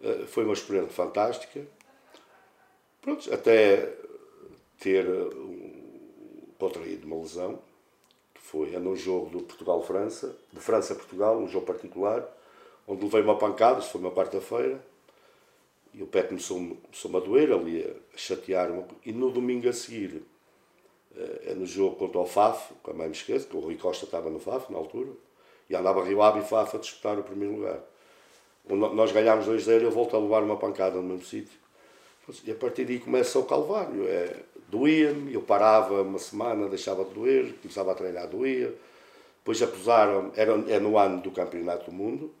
Uh, foi uma experiência fantástica. Pronto, até ter um, contraído uma lesão, foi num jogo do Portugal-França, de França-Portugal, um jogo particular, onde levei uma pancada, isso foi uma quarta-feira, e o pé começou-me começou a doer, ali a chatear-me, e no domingo a seguir é no jogo contra o FAF, que mãe me esqueço, que o Rui Costa estava no FAF na altura, e andava Rio Ave e FAF a disputar o primeiro lugar. Nós ganhámos 2-0 eu volto a levar uma pancada no mesmo sítio. E a partir daí começa o calvário. É, doía-me, eu parava uma semana, deixava de doer, começava a treinar, doía. Depois apusaram, era, é no ano do Campeonato do Mundo,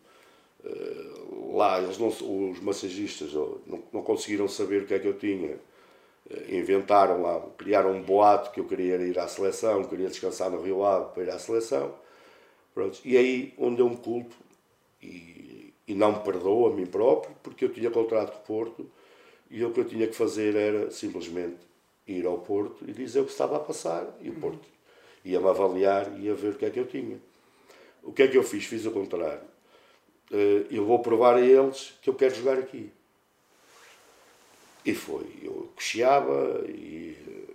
lá eles não, os massagistas não, não conseguiram saber o que é que eu tinha eh, inventaram lá, criaram um boato que eu queria ir à seleção, queria descansar no Rio Ave para ir à seleção. Pronto. E aí onde eu me culpo e, e não me perdoo a mim próprio, porque eu tinha contrato com o Porto e o que eu tinha que fazer era simplesmente ir ao Porto e dizer o que estava a passar e o Porto ia-me avaliar e ia ver o que é que eu tinha. O que é que eu fiz? Fiz o contrário. Eh, eu vou provar a eles que eu quero jogar aqui. E foi. Eu cocheava e eh,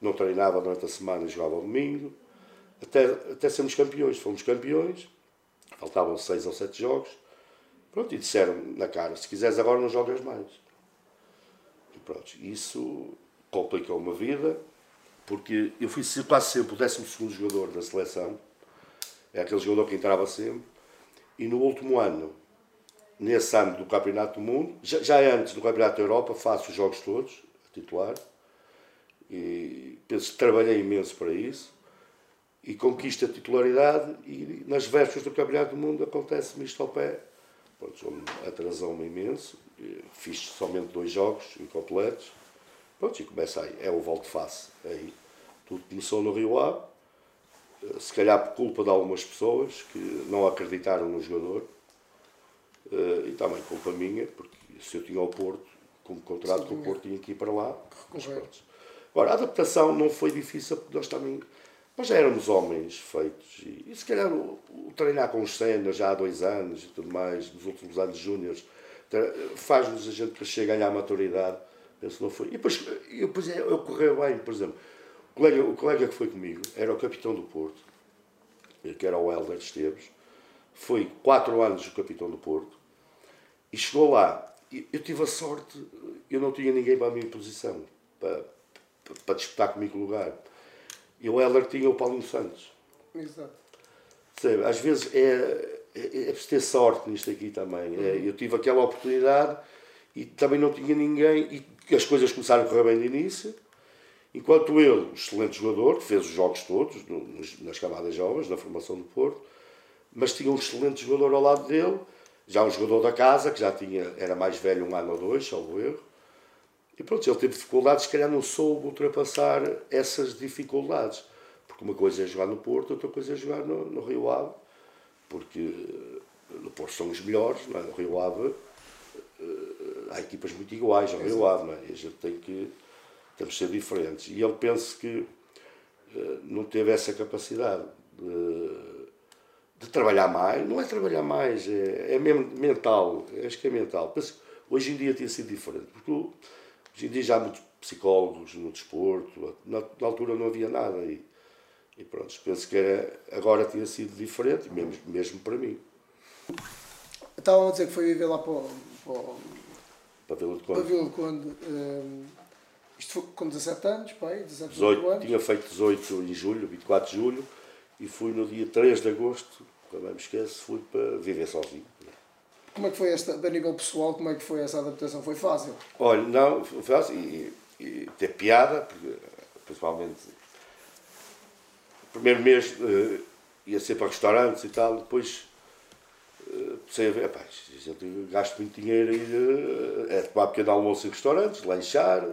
não treinava durante a semana e jogava ao domingo. Até, até sermos campeões. Fomos campeões. Faltavam seis ou sete jogos. Pronto, e disseram na cara, se quiseres agora não jogas mais. E pronto, isso complicou uma vida, porque eu fui quase sempre o 12 jogador da seleção. É aquele jogador que entrava sempre. E no último ano, nesse ano do Campeonato do Mundo, já, já antes do Campeonato da Europa, faço os jogos todos, a titular, e penso que trabalhei imenso para isso, e conquisto a titularidade, e nas vésperas do Campeonato do Mundo acontece-me isto ao pé. Atrasou-me imenso, fiz somente dois jogos incompletos, pronto, e começa aí, é o volte-face, aí. Tudo começou no Rio Ave, se calhar por culpa de algumas pessoas que não acreditaram no jogador, Uh, e também culpa minha, porque se eu tinha o Porto, como contrato Sim, com o Porto, tinha que ir para lá. Agora, a adaptação não foi difícil, porque nós também nós já éramos homens feitos. E, e se calhar o, o, treinar com os cenas já há dois anos e tudo mais, nos últimos anos júniores, faz-nos a gente crescer, ganhar maturidade. Penso não foi. E depois, eu, depois eu correu bem, por exemplo, o colega, o colega que foi comigo era o capitão do Porto, que era o Helder Esteves, foi quatro anos o capitão do Porto e chegou lá. Eu tive a sorte, eu não tinha ninguém para a minha posição, para, para disputar comigo o lugar. E o Heller tinha o Paulinho Santos. Exato. Sabe, às vezes é, é, é preciso ter sorte nisto aqui também. É, uhum. eu tive aquela oportunidade e também não tinha ninguém e as coisas começaram a correr bem de início. Enquanto ele, um excelente jogador, que fez os jogos todos, nas camadas jovens, na formação do Porto, mas tinha um excelente jogador ao lado dele, já um jogador da casa, que já tinha, era mais velho um ano ou dois, salvo erro. E pronto, ele teve dificuldades, se calhar não soube ultrapassar essas dificuldades. Porque uma coisa é jogar no Porto, outra coisa é jogar no, no Rio Ave, porque eh, no Porto são os melhores, é? no Rio Ave eh, há equipas muito iguais ao Rio Ave, não é? e a gente tem que temos que ser diferentes. E ele pensa que eh, não teve essa capacidade de, de trabalhar mais. Não é trabalhar mais, é, é mesmo mental. Acho que é mental. Penso, hoje em dia tinha sido diferente, porque hoje em dia já há muitos psicólogos no desporto, na, na altura não havia nada. E, e pronto, penso que era, agora tinha sido diferente, mesmo, mesmo para mim. Estavam a dizer que foi viver lá para, para, para Vila de Conde. Para Vila de Conde. Um, isto foi com 17 anos, pai, 17, 18 anos. Tinha feito 18 em julho, 24 de julho, e fui no dia 3 de agosto, também me esqueço, fui para viver sozinho. Como é que foi esta, a nível pessoal, como é que foi essa adaptação? Foi fácil? Olha, não, foi fácil e, e ter piada, porque principalmente o primeiro mês uh, ia ser para restaurantes e tal, depois comecei a ver, gente gasto muito dinheiro e uh, é tomar pequeno almoço em restaurantes, lanchar,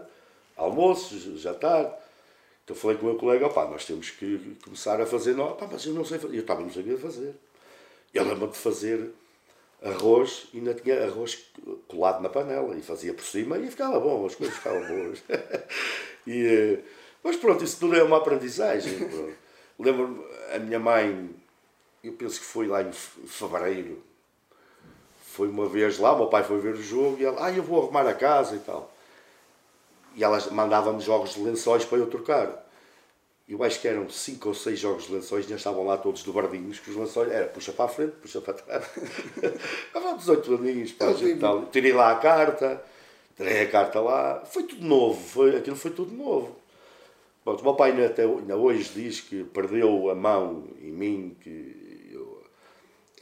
almoço, jantar. Então falei com o meu colega, opá, nós temos que começar a fazer, não, opá, mas eu não sei fazer, eu também não sabia fazer. Eu lembro de fazer arroz e ainda tinha arroz colado na panela e fazia por cima e ficava bom, as coisas ficavam boas. e, eh, mas pronto, isso tudo é uma aprendizagem. Lembro-me, a minha mãe, eu penso que foi lá em fevereiro, foi uma vez lá, o meu pai foi ver o jogo e ela, ah, eu vou arrumar a casa e tal. E ela mandava-me jogos de lençóis para eu trocar eu acho que eram cinco ou seis jogos de lençóis, já estavam lá todos dobradinhos, que os lençóis era puxa para a frente, puxa para trás. Estavam 18 aninhos, pá, tal. tirei lá a carta, tirei a carta lá, foi tudo novo, foi, aquilo foi tudo novo. Bom, o meu pai ainda, até, ainda hoje diz que perdeu a mão em mim, que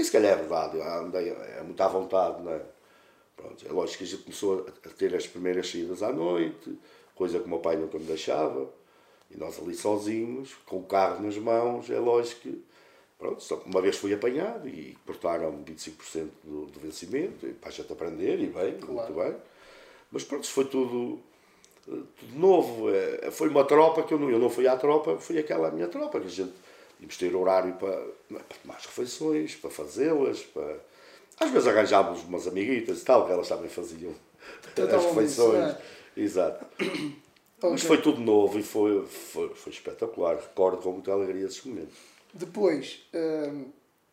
e se calhar é verdade, eu andei é muito à vontade, não é? Pronto, é lógico que a gente começou a ter as primeiras saídas à noite, coisa que o meu pai nunca me deixava e nós ali sozinhos, com o carro nas mãos, é lógico que. Pronto, só que uma vez fui apanhado e cortaram 25% do, do vencimento, e para a gente aprender, e bem, claro. muito bem. Mas pronto, foi tudo, tudo novo. É, foi uma tropa que eu não, eu não fui à tropa, foi aquela minha tropa, que a gente íamos ter horário para, para tomar as refeições, para fazê-las, para. Às vezes arranjávamos umas amiguitas e tal, que elas também faziam então, as refeições. Exato. Okay. Mas foi tudo novo e foi, foi, foi espetacular. Recordo com muita alegria esses momentos. Depois um,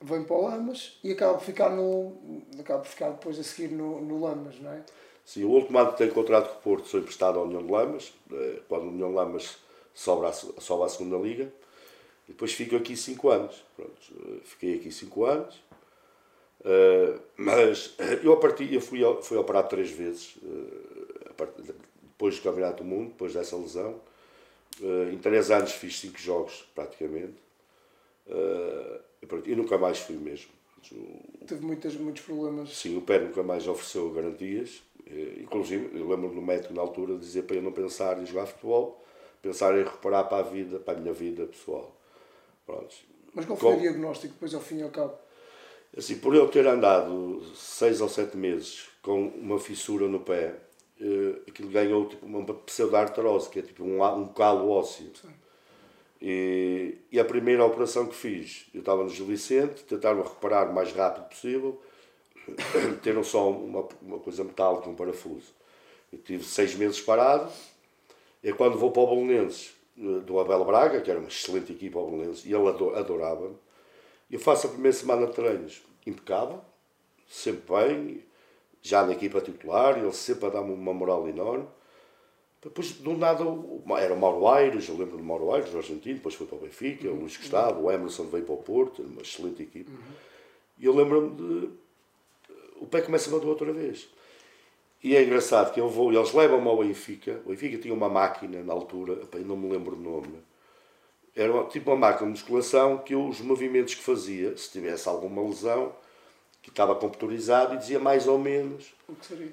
vem para o Lamas e acaba por ficar, no, acaba por ficar depois a seguir no, no Lamas, não é? Sim, o último ano que tenho contrato com o Porto sou emprestado à União de Lamas, eh, quando a União de Lamas sobe à, sobe à segunda Liga. E depois fico aqui 5 anos. Pronto, eh, fiquei aqui 5 anos. Uh, mas eu, a partir, eu fui, fui operado três vezes. Uh, depois do Campeonato do Mundo, depois dessa lesão. Uh, em três anos fiz cinco jogos, praticamente. E, pronto, e nunca mais fui mesmo. Teve muitas, muitos problemas. Sim, o pé nunca mais ofereceu garantias. Inclusive, eu lembro do médico na altura dizer para eu não pensar em jogar futebol, pensar em recuperar para a vida, para a minha vida pessoal. Pronto. Mas qual foi Com... o diagnóstico depois ao fim e ao cabo? Assim, por eu ter andado seis ou sete meses com uma fissura no pé, uh, aquilo ganhou tipo, uma pseudartrose, que é tipo um, um calo ósseo. E, e, a primeira operação que fiz, eu estava no Gil Vicente, tentaram reparar o mais rápido possível, meteram só uma, uma coisa metálica, um parafuso. Eu tive seis meses parado, e quando vou para o Bolonenses, eh, do Abel Braga, que era uma excelente equipa ao e ele adorava-me, eu faço a primeira semana de treinos impecável, sempre bem, já na equipa titular, ele sempre a dar-me uma moral enorme. Depois, do nada, era o Mauro Aires, eu lembro do Mauro Aires, o argentino, depois foi para o Benfica, uhum. o Luís Gustavo, o Emerson veio para o Porto, uma excelente equipa. Uhum. E eu lembro-me de. O pé começa a bater outra vez. E é engraçado que eu vou, eles levam-me ao Benfica. O Benfica tinha uma máquina na altura, não me lembro o nome. Era uma, tipo uma máquina de musculação que eu, os movimentos que fazia, se tivesse alguma lesão, que estava computadorizado e dizia mais ou menos. O que seria?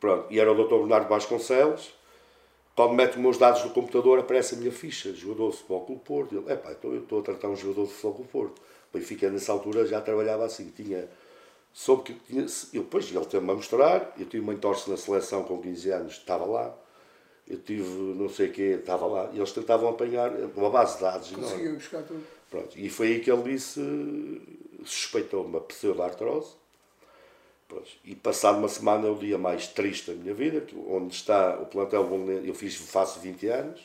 Pronto, e era o Dr. Bernardo Vasconcelos. Quando mete os meus dados no computador, aparece a minha ficha, jogador de futebol com o Porto. Ele, epá, então eu estou a tratar um jogador de futebol com o Porto. O Benfica, nessa altura, já trabalhava assim. Tinha, soube que tinha, eu, depois ele teve-me a mostrar. Eu tive uma entorse na seleção com 15 anos, estava lá. Eu tive não sei o quê, estava lá. E eles tentavam apanhar uma base de dados. Conseguiu buscar tudo. Pronto, e foi aí que ele disse suspeitou uma pseudo-artrose. E passado uma semana é o dia mais triste da minha vida, onde está o plantel eu fiz, faço 20 anos,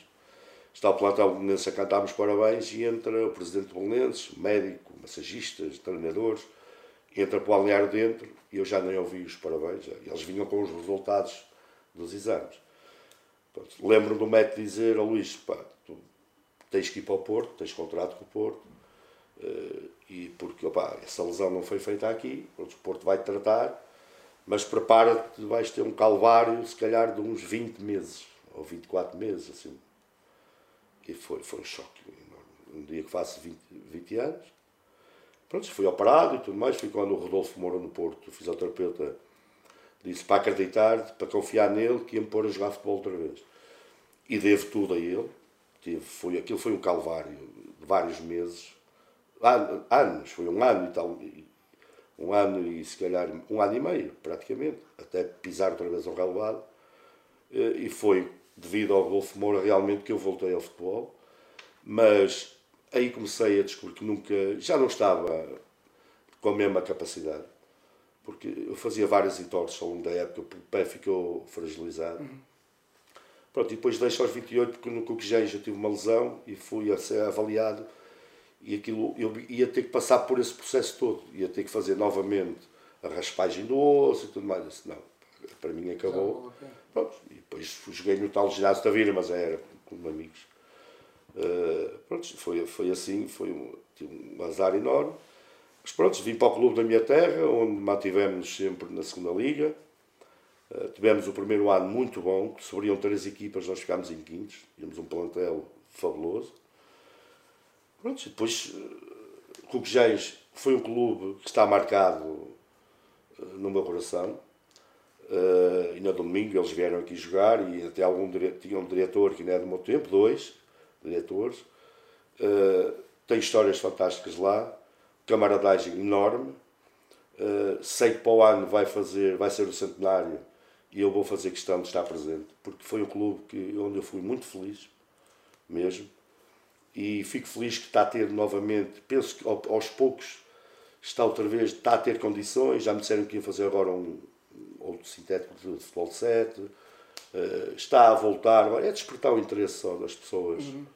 está o plantel Belenenses a cantar-nos parabéns e entra o presidente de Belenenses, médico, massagistas, treinadores, entra para o balneário dentro e eu já nem ouvi os parabéns. Eles vinham com os resultados dos exames. Lembro-me do médico dizer ao Luís, pá, tu tens que ir para o Porto, tens contrato com o Porto, uh, e porque opa, essa lesão não foi feita aqui, o Porto vai tratar, mas prepara-te, vais ter um calvário, se calhar, de uns 20 meses, ou 24 meses, assim. E foi, foi um choque enorme. Um dia que faço 20, 20 anos, pronto, fui operado e tudo mais, fui quando o Rodolfo Moura no Porto, o fisioterapeuta, disse para acreditar, para confiar nele, que ia me pôr a jogar futebol outra vez. E devo tudo a ele. Tive, foi, aquilo foi um calvário de vários meses, anos, foi um ano e tal, um ano e se calhar um ano e meio, praticamente, até pisar outra vez ao relevado. E foi devido ao Rodolfo Moura realmente que eu voltei ao futebol, mas aí comecei a descobrir que nunca, já não estava com a mesma capacidade, porque eu fazia várias entorses ao longo da época, o pé ficou fragilizado. Uhum. Pronto, e depois deixo aos 28 porque no Coquejejo eu tive uma lesão e fui a ser avaliado e aquilo eu ia ter que passar por esse processo todo, ia ter que fazer novamente a raspagem do osso e tudo mais. Disse, não, para mim acabou. Pronto, e depois joguei no tal ginásio da Vila, mas era com amigos. Uh, pronto, foi, foi assim, foi um, um azar enorme. Mas pronto, vim para o clube da minha terra, onde mantivemos sempre na segunda liga. Uh, tivemos o primeiro ano muito bom, que sobriam três equipas, nós ficámos em quintos, tínhamos um plantel fabuloso. Pronto, depois uh, Coquejães foi um clube que está marcado uh, no meu coração. Uh, e no domingo eles vieram aqui jogar e até algum tinha um diretor que não é do meu tempo, dois diretores. Uh, tem histórias fantásticas lá camaradagem enorme. Uh, sei que para o ano vai, fazer, vai ser o centenário e eu vou fazer questão de estar presente, porque foi um clube que, onde eu fui muito feliz, mesmo. E fico feliz que está a ter novamente, penso que aos poucos está outra vez, está a ter condições. Já me disseram que ia fazer agora um outro sintético de futebol 7. Uh, eh, está a voltar, é despertar o interesse só das pessoas. Uhum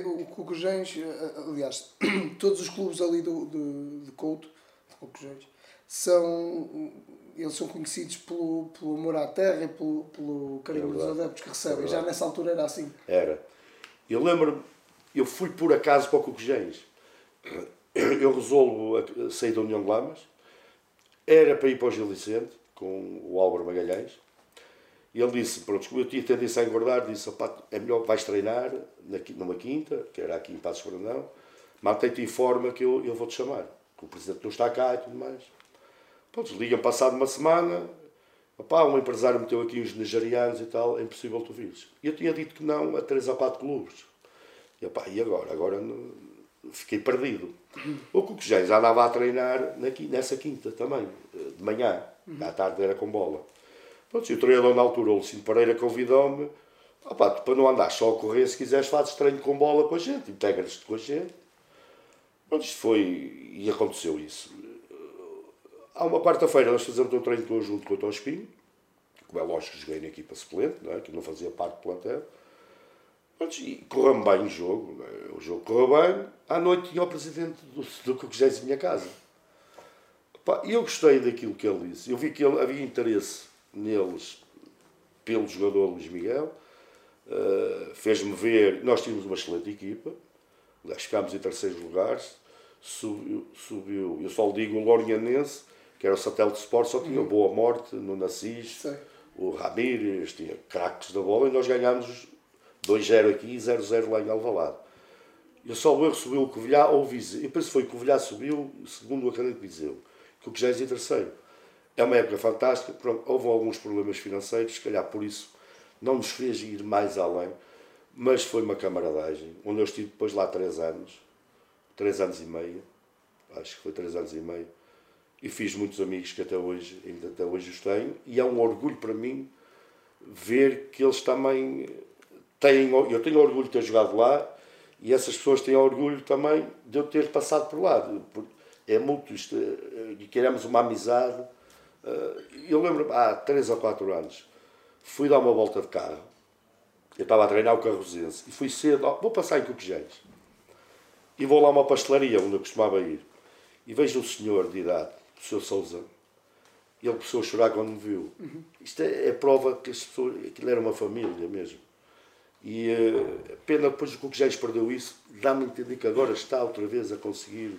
o Cocujães, eh, aliás, todos os clubes ali do, de, de Couto, de Cocujães, são, eles são conhecidos pelo, pelo amor à terra e pelo, pelo carinho é dos adeptos que recebem. É Já nessa altura era assim. Era. Eu lembro-me, eu fui por acaso para o Cocujães. Eu resolvo sair da União de Lamas. Era para ir para o Gil Vicente, com o Álvaro Magalhães. E ele disse, pronto, eu tinha tendência a engordar, disse, é melhor vais treinar numa quinta, que era aqui em Passos Brandão, mantém-te em forma que eu, eu vou-te chamar, que o presidente não está cá e tudo mais. Pronto, ligam passado uma semana, opá, um empresário meteu aqui uns nigerianos e tal, é impossível tu vires. E eu tinha dito que não a três ou quatro clubes. E, opá, e agora? Agora não, fiquei perdido. O já andava a treinar nessa quinta também, de manhã, à tarde era com bola. Pronto, e o treinador na altura, o Luciano Pereira, convidou-me para não andar só a correr, se quiseres fazes treino com bola com a gente, integras-te com a gente. Pronto, isto foi, e aconteceu isso. Há uma quarta-feira nós fazemos um treino conjunto com o Tom Espinho, como é lógico que joguei na equipa suplente, não é? que não fazia parte do plantel. Pronto, e correu-me bem o jogo, é? o jogo correu bem. À noite tinha o presidente do, do Coquejés em minha casa. E eu gostei daquilo que ele disse. Eu vi que ele, havia interesse neles pelo jogador Luís Miguel. Uh, Fez-me ver. Nós tínhamos uma excelente equipa, ficámos em terceiros lugares. Subiu, subiu eu só lhe digo o Lorianense, que era o satélite de sport, só tinha uhum. Boa Morte no Nassis, o Ramírez, tinha craques da bola e nós ganhámos 2-0 aqui e 0-0 lá em Alvalade. Eu só o erro subiu o Covilhá ou o Viseu. Eu penso que foi o Covilhá subiu, segundo o Académico Viseu, que o que já é terceiro. É uma época fantástica. Houve alguns problemas financeiros, se calhar por isso não nos fez ir mais além, mas foi uma camaradagem, onde eu estive depois lá três anos, três anos e meio, acho que foi três anos e meio, e fiz muitos amigos que até hoje, ainda até hoje os tenho, e é um orgulho para mim ver que eles também têm, eu tenho orgulho de ter jogado lá, e essas pessoas têm orgulho também de eu ter passado por lá. É muito isto, eh, e queremos uma amizade eu lembro há 3 ou 4 anos, fui dar uma volta de carro eu estava a treinar o Carrozense e fui cedo, vou passar em Coquejeis. E vou lá a uma pastelaria onde eu costumava ir. E vejo um senhor de idade, o Sr. Souza, e ele começou a chorar quando me viu. Uhum. Isto é, é, prova que as pessoas, aquilo era uma família mesmo. E uh, pena depois o Coquejeis perdeu isso, dá-me a entender que agora está outra vez a conseguir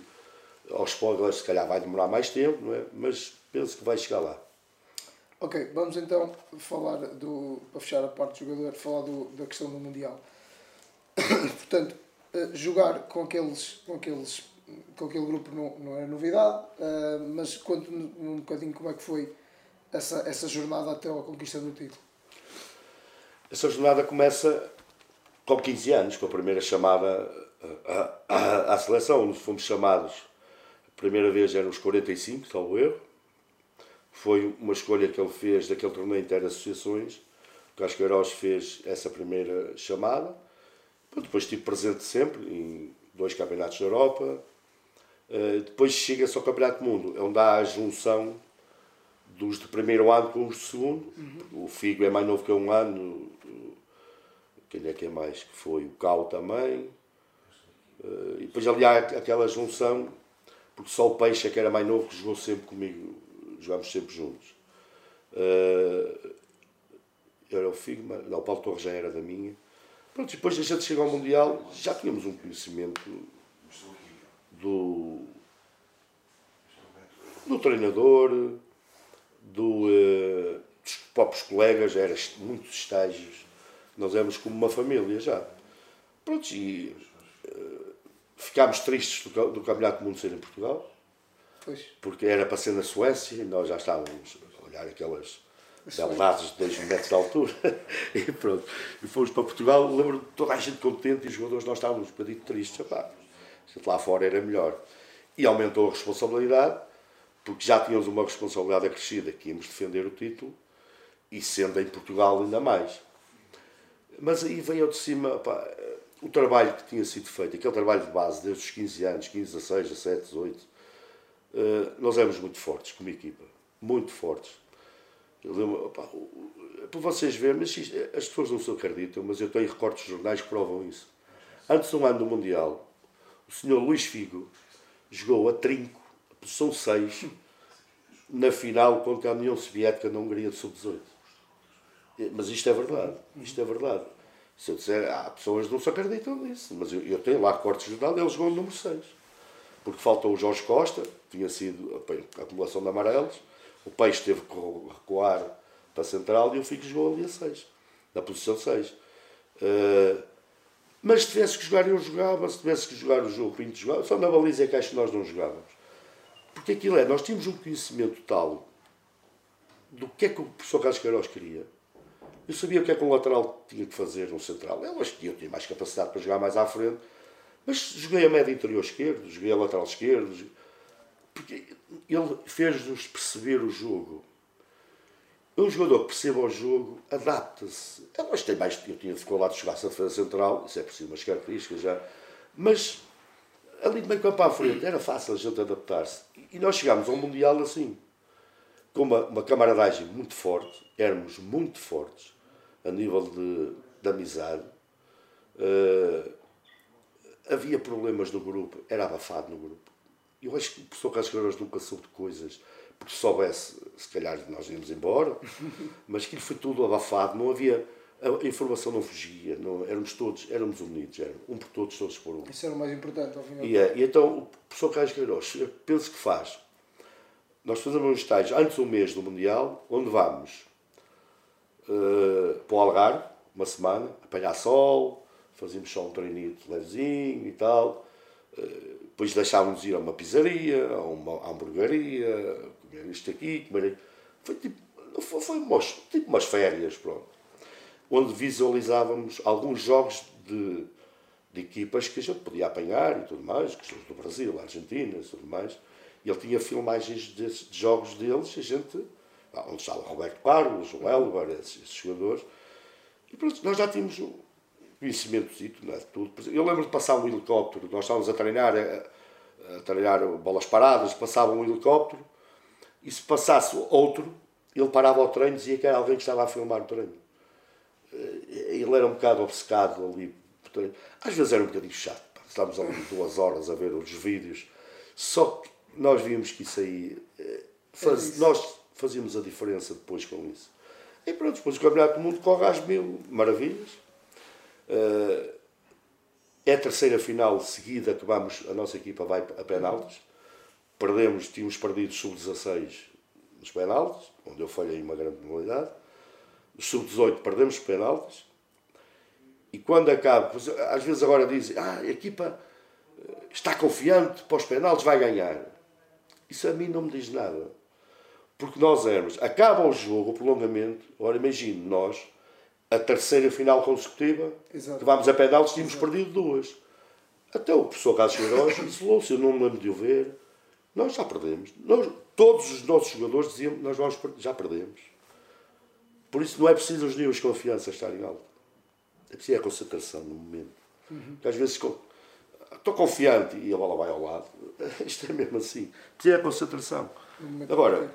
aos spoilers, se calhar vai demorar mais tempo, não é? mas penso que vai chegar lá. Ok, vamos então falar do. para fechar a parte do jogador, falar do, da questão do Mundial. Portanto, eh, jogar com aqueles, com aqueles com aquele grupo não, não era novidade, uh, mas conte-me um bocadinho como é que foi essa, essa jornada até à conquista do título. Essa jornada começa com 15 anos, com a primeira chamada à, à, à seleção, onde fomos chamados, a primeira vez eram os 45, salvo erro, foi uma escolha que ele fez daquele torneio inter-associações, o Casqueiros fez essa primeira chamada, depois estive presente sempre em dois campeonatos da Europa, eh, depois chega-se ao Campeonato do Mundo, onde há a junção dos de primeiro ano com os de segundo. Uhum. O Figo é mais novo que um ano. Quem é que é mais? Que foi o Cal também. Eh, e depois ali há aquela junção, porque só o Peixe é que era mais novo, que jogou sempre comigo, jogámos sempre juntos. Uh, era o Figo, mas, não, o Paulo Torres já era da minha. Pronto, depois a gente chega ao Mundial, já tínhamos um conhecimento do, do treinador, do, uh, dos próprios colegas, eram muitos estágios. Nós éramos como uma família já. Pronto, e uh, ficámos tristes do, do Campeonato do Mundo ser em Portugal. Pois. Porque era para ser na Suécia e nós já estávamos a olhar aquelas beldades de 2 metros de altura. e pronto. E fomos para Portugal, lembro de toda a gente contente e os jogadores nós estávamos um bocadinho tristes. Epá, lá fora era melhor. E aumentou a responsabilidade, porque já tínhamos uma responsabilidade acrescida, que íamos defender o título, e sendo em Portugal ainda mais. Mas aí veio de cima pá, o trabalho que tinha sido feito, aquele trabalho de base, desde os 15 anos, 15, 16, 17, 18, nós éramos muito fortes como equipa, muito fortes. Para vocês verem, mas isto, as pessoas não se acreditam, mas eu tenho recortes de jornais que provam isso. Antes do ano do Mundial, o senhor Luís Figo jogou a trinco, a posição 6, na final contra a União Soviética na Hungria de Sub-18. Mas isto é verdade, isto é verdade. Se eu disser, há pessoas que não se acreditam nisso, mas eu, eu tenho lá cortes de jornal, ele jogou número 6. Porque faltou o Jorge Costa, tinha sido a acumulação de amarelos, o Peixe teve que recuar para a central e o Figo jogou ali a 6, na posição 6. Uh, mas se tivesse que jogar, eu jogava. Se tivesse que jogar o jogo, Pinto jogava. Só na baliza é que acho que nós não jogávamos. Porque aquilo é, nós tínhamos um conhecimento tal do que é que o professor Carlos Queiroz queria. Eu sabia o que é que um lateral tinha que fazer, um central. Eu acho que eu tinha mais capacidade para jogar mais à frente. Mas joguei a média interior esquerdo, joguei a lateral esquerdo. Porque ele fez-nos perceber o jogo. Um jogador que perceba o jogo adapta-se. Eu gostei mais, eu tinha de jogar a defesa central, isso é preciso umas características já, mas ali de meio campo à frente era fácil a gente adaptar-se. E nós chegámos ao Mundial assim, com uma, uma camaradagem muito forte, éramos muito fortes a nível de, de amizade. Uh, havia problemas no grupo, era abafado no grupo. Eu acho que o professor Carlos nunca soube de coisas porque se soubesse, se calhar nós íamos embora, mas aquilo foi tudo abafado, não havia. A informação não fugia, não, éramos todos, éramos unidos, era, um por todos, todos por um. Isso era o mais importante, ao final. E, é, e então o professor Carlos Queiroz, penso que faz. Nós fazemos um estágio antes do mês do Mundial, onde vamos uh, para o Algarve, uma semana, apanhar sol, fazíamos só um treininho levezinho e tal. Uh, depois deixávamos ir a uma pizzaria, a uma hamburgueria, comer isto aqui, comer Foi tipo, foi, foi umas, tipo umas férias, pronto. Onde visualizávamos alguns jogos de, de equipas que a gente podia apanhar e tudo mais, que do Brasil, Argentina e tudo mais. E ele tinha filmagens de, de jogos deles a gente, onde estava Roberto Carlos, o Elber, esses, esses jogadores. E pronto, nós já tínhamos um conhecimento não é, de tudo. Eu lembro de passar um helicóptero, nós estávamos a treinar, a, a treinar bolas paradas, passava um helicóptero e se passasse outro, ele parava o treino e dizia que era alguém que estava a filmar o treino. Eh, ele era um bocado obcecado ali. Às vezes era um bocadinho chato. Pá. Estávamos ali duas horas a ver os vídeos. Só que nós víamos que isso aí. Eh, faz, é nós fazíamos a diferença depois com isso. E pronto, depois o Campeonato do Mundo corre às mil maravilhas. Uh, é a terceira final seguida que vamos, a nossa equipa vai a penaltis. Perdemos, tínhamos perdido sub-16 nos penaltis, onde eu falhei uma grande penalidade. Sub-18 perdemos penaltis. E quando acaba, às vezes agora dizem, ah, a equipa eh, está confiante para os penaltis, vai ganhar. Isso a mim não me diz nada. Porque nós éramos, acaba o jogo, o prolongamento, ora imagine nós, a terceira final consecutiva, Exato. que vamos a penaltis, tínhamos Exato. perdido duas. Até o professor Carlos Queiroz isolou-se, eu não me lembro de o ver. Nós já perdemos. Nós, todos os nossos jogadores diziam nós vamos, já perdemos. Por isso não é preciso os níveis de confiança estarem altos. É preciso a concentração no momento. Uhum. Às vezes estou confiante e a bola vai ao lado. Isto é mesmo assim. Precisa a concentração. Agora,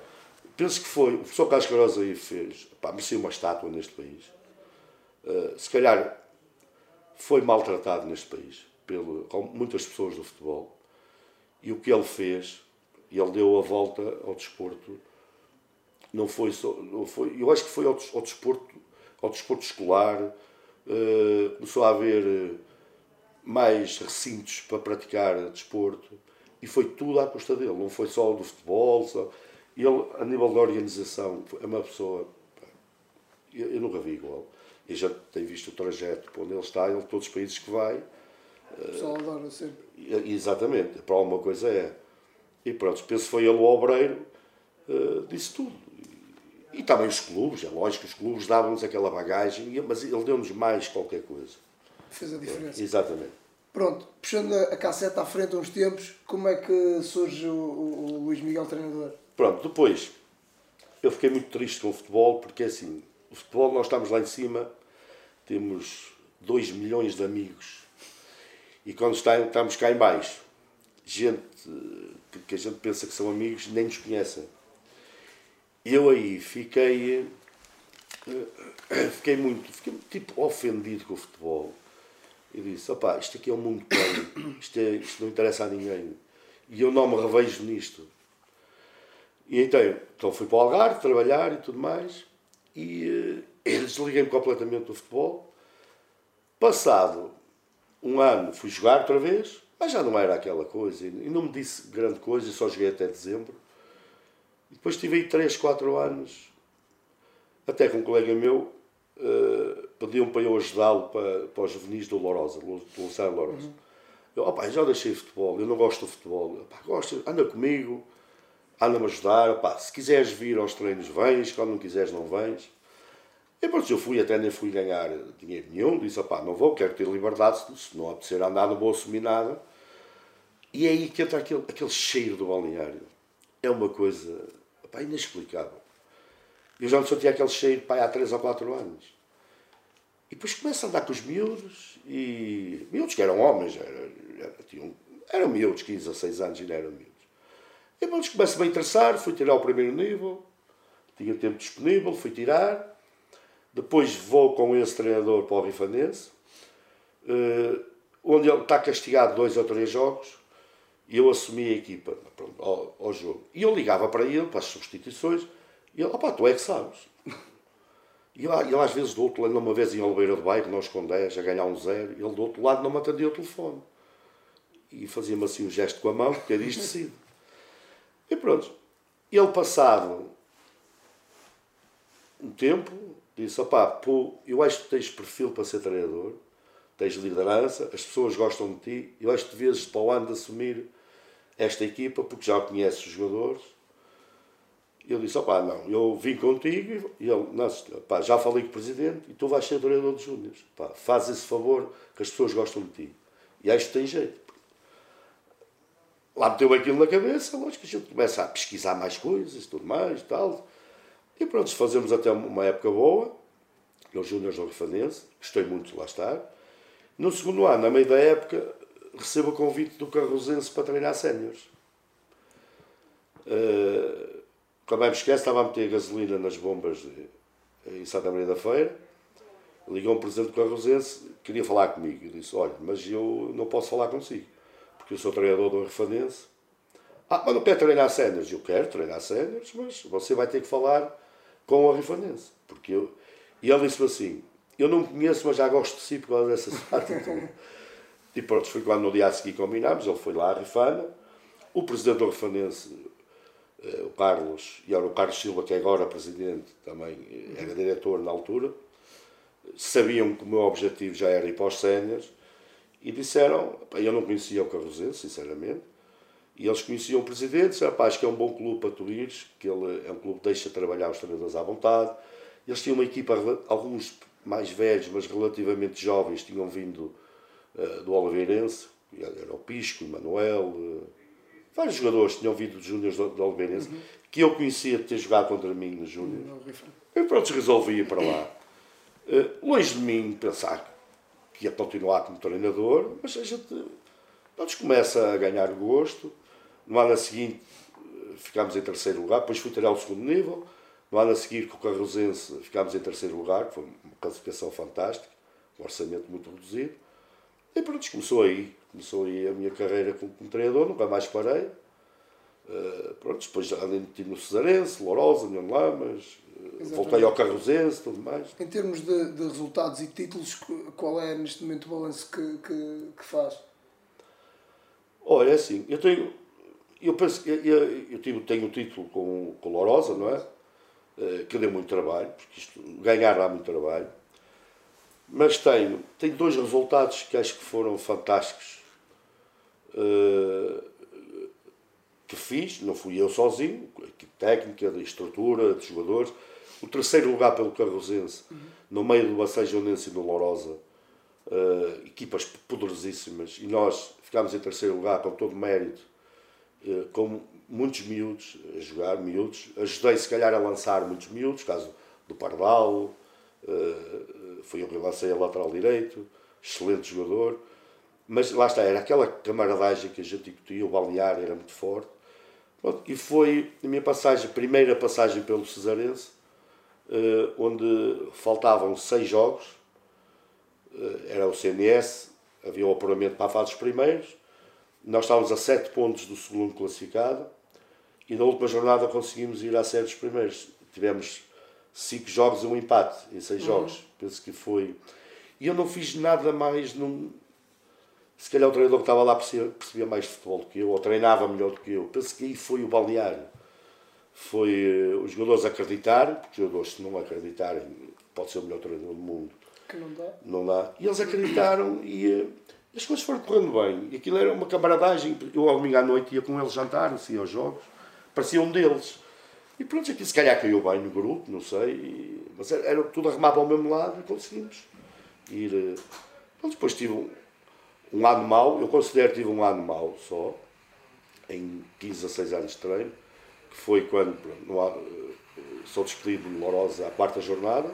penso que foi, o professor Carlos Queiroz aí fez, pá, merecia uma estátua neste país. Uh, se calhar foi maltratado neste país pelo, com muitas pessoas do futebol. E o que ele fez, ele deu a volta ao desporto, não foi só, não foi, eu acho que foi ao, ao desporto, ao desporto escolar, uh, começou a haver eh, mais recintos para praticar desporto e foi tudo à custa dele, não foi só do futebol, só, ele, a nível da organização, é uma pessoa. Eu, nunca vi igual. E já tenho visto o trajeto para onde ele está, ele, todos os países que vai. O pessoal adora sempre. Exatamente, para alguma coisa é. E pronto, penso que foi ele o obreiro, uh, disse tudo. E, e também os clubes, é lógico os clubes davam-nos aquela bagagem, mas ele deu-nos mais qualquer coisa. Fez a diferença. exatamente. Pronto, puxando a casseta à frente uns tempos, como é que surge o, o, o Luís Miguel treinador? Pronto, depois eu fiquei muito triste com o futebol, porque assim, o futebol nós estamos lá em cima, temos 2 milhões de amigos. E quando estamos cá em baixo, gente que a gente pensa que são amigos nem nos conhecem. Eu aí fiquei eh, fiquei muito, fiquei tipo ofendido com o futebol. E disse, opá, isto aqui é um mundo plano, isto, é, isto não interessa a ninguém. E eu não me revejo nisto. E então, então fui para o Algarve trabalhar e tudo mais, e uh, desliguei-me completamente do futebol. Passado um ano fui jogar outra vez, mas já não era aquela coisa, e não me disse grande coisa, só joguei até dezembro. E depois tive aí 3, 4 anos, até que um colega meu uh, pediu-me para eu ajudá-lo para, para os juvenis do Lourosa, do Luciano Lourosa. Uhum. Eu, opa, já deixei futebol, eu não gosto do futebol. Opa, gosto, anda comigo anda-me ajudar, pá, se quiseres vir aos treinos vens, quando não quiseres não vens. E pronto, eu fui, até nem fui ganhar dinheiro nenhum, disse, pá, não vou, quero ter liberdade, se não apetecer andar não vou assumir nada. E é aí que entra aquele, aquele cheiro do balneário. É uma coisa pá, inexplicável. Eu já não sentia aquele cheiro pá, há 3 ou 4 anos. E depois começa a andar com os miúdos, e miúdos que eram homens, era, era, tinham, eram miúdos, 15 ou 6 anos, e não eram miúdos. E pronto, começa-me a interessar, fui tirar o primeiro nível, tinha tempo disponível, fui tirar. Depois vou com esse treinador para o Rifanense, eh, onde ele está castigado dois ou três jogos, e eu assumi a equipa pronto, ao, ao, jogo. E eu ligava para ele, para as substituições, e ele, opá, tu é que sabes. E ele, ele às vezes do outro lado, uma vez em Oliveira do Bairro, nós com 10, a ganhar um zero, ele do outro lado não me atendia o telefone. E fazia-me assim um gesto com a mão, porque era isto sim. E pronto. Ele passado um tempo, disse, opá, pô, eu acho que tens perfil para ser treinador, tens liderança, as pessoas gostam de ti, eu acho que deves para o ano de assumir esta equipa, porque já conheces os jogadores. Ele disse, opá, não, eu vim contigo, e ele, não, opá, já falei com o presidente, e tu vais ser treinador de júniores. Faz esse favor, que as pessoas gostam de ti. E acho que tem jeito lá meteu aquilo na cabeça, lógico que a gente começa a pesquisar mais coisas, tudo mais e tal. E pronto, fazemos até uma época boa, os Júniores do Refanense, gostei muito de lá estar. No segundo ano, a meio da época, recebo o convite do Carrosense para treinar séniores. Uh, quando me esquece, estava a meter gasolina nas bombas de, em Santa Maria da Feira. ligou um presidente do Carrosense, queria falar comigo. Eu disse, olha, mas eu não posso falar consigo, porque eu sou treinador do Refanense. Ah, mas não quer treinar séniores? Eu quero treinar séniores, mas você vai ter que falar com o Rifanense. Porque eu... E ele disse-me assim, eu não conheço, mas já gosto de si por causa dessa atitude. e pronto, foi quando no dia a seguir combinámos, ele foi lá à Rifana, o presidente do Rifanense, eh, o Carlos, e era o Carlos Silva, que é agora presidente, também eh, era diretor na altura, sabiam que o meu objetivo já era ir para os séniores, e disseram, eu não conhecia o Carrosense, sinceramente, e eles conheciam o presidente, disseram, pá, acho que é um bom clube para tu ires, que ele é um clube que deixa trabalhar os treinadores à vontade. Eles tinham uma equipa, alguns mais velhos, mas relativamente jovens, tinham vindo uh, do Oliveirense, era o Pisco, o Manuel, uh, vários jogadores tinham vindo dos Júniors do, do Oliveirense, uhum. que eu conhecia de ter jogado contra mim nos Júniors. E pronto, resolvi ir para lá. Uh, longe de mim pensar que ia continuar como treinador, mas a gente pronto, começa a ganhar gosto. No ano seguinte ficámos em terceiro lugar, depois fui tirar o segundo nível. No ano a seguir, com o Carrosense, ficámos em terceiro lugar, que foi uma classificação fantástica, um orçamento muito reduzido. E pronto, começou aí. Começou aí a minha carreira como, como treinador, nunca mais parei. Uh, pronto, depois andei no Cesarense, Lourosa, União de Lamas, uh, voltei ao Carrosense, tudo mais. Em termos de, de, resultados e títulos, qual é neste momento o balanço que, que, que faz? Olha, é assim, eu tenho, eu penso que eu, eu, tive, tenho o título com, com Lourosa, não é? Uh, que deu muito trabalho, porque isto, ganhar dá muito trabalho. Mas tenho, tenho dois resultados que acho que foram fantásticos. Uh, que fiz, não fui eu sozinho, equipe técnica, de estrutura, de jogadores. O terceiro lugar pelo Carrosense, uhum. no meio do Bacejonense e do Lourosa, uh, equipas poderosíssimas, e nós ficámos em terceiro lugar com todo mérito eh, com muitos miúdos a jogar, miúdos. Ajudei, se calhar, a lançar muitos miúdos, caso do Pardal, eh, foi eu que lancei a lateral direito, excelente jogador. Mas lá está, era aquela camaradagem que a gente discutia, o balneário era muito forte. e foi a minha passagem, primeira passagem pelo Cesarense, eh, onde faltavam seis jogos, era o CNS, havia o apuramento para a fase dos primeiros, nós estávamos a 7 pontos do segundo classificado e na última jornada conseguimos ir à série dos primeiros. Tivemos 5 jogos e um empate em 6 uhum. jogos. Penso que foi. E eu não fiz nada mais. Num... Se calhar o treinador que estava lá percebia, percebia mais de futebol do que eu, ou treinava melhor do que eu. Penso que aí foi o balneário. Foi uh, os jogadores acreditarem, porque os jogadores, se não acreditarem, pode ser o melhor treinador do mundo. Que não dá. Não dá. E eles acreditaram e. As coisas foram correndo bem. Aquilo era uma camaradagem. Eu, ao domingo à noite, ia com eles jantar, assim, aos jogos. Parecia um deles. E pronto, aqui se calhar caiu bem no grupo, não sei. E, mas era, era, tudo arrumado ao mesmo lado e conseguimos ir. Eh, pronto, depois tive um, um ano mau. Eu considero que tive um ano mau só. Em 15 a 6 anos de treino. Que foi quando pronto, eh, sou despedido de Lourosa à quarta jornada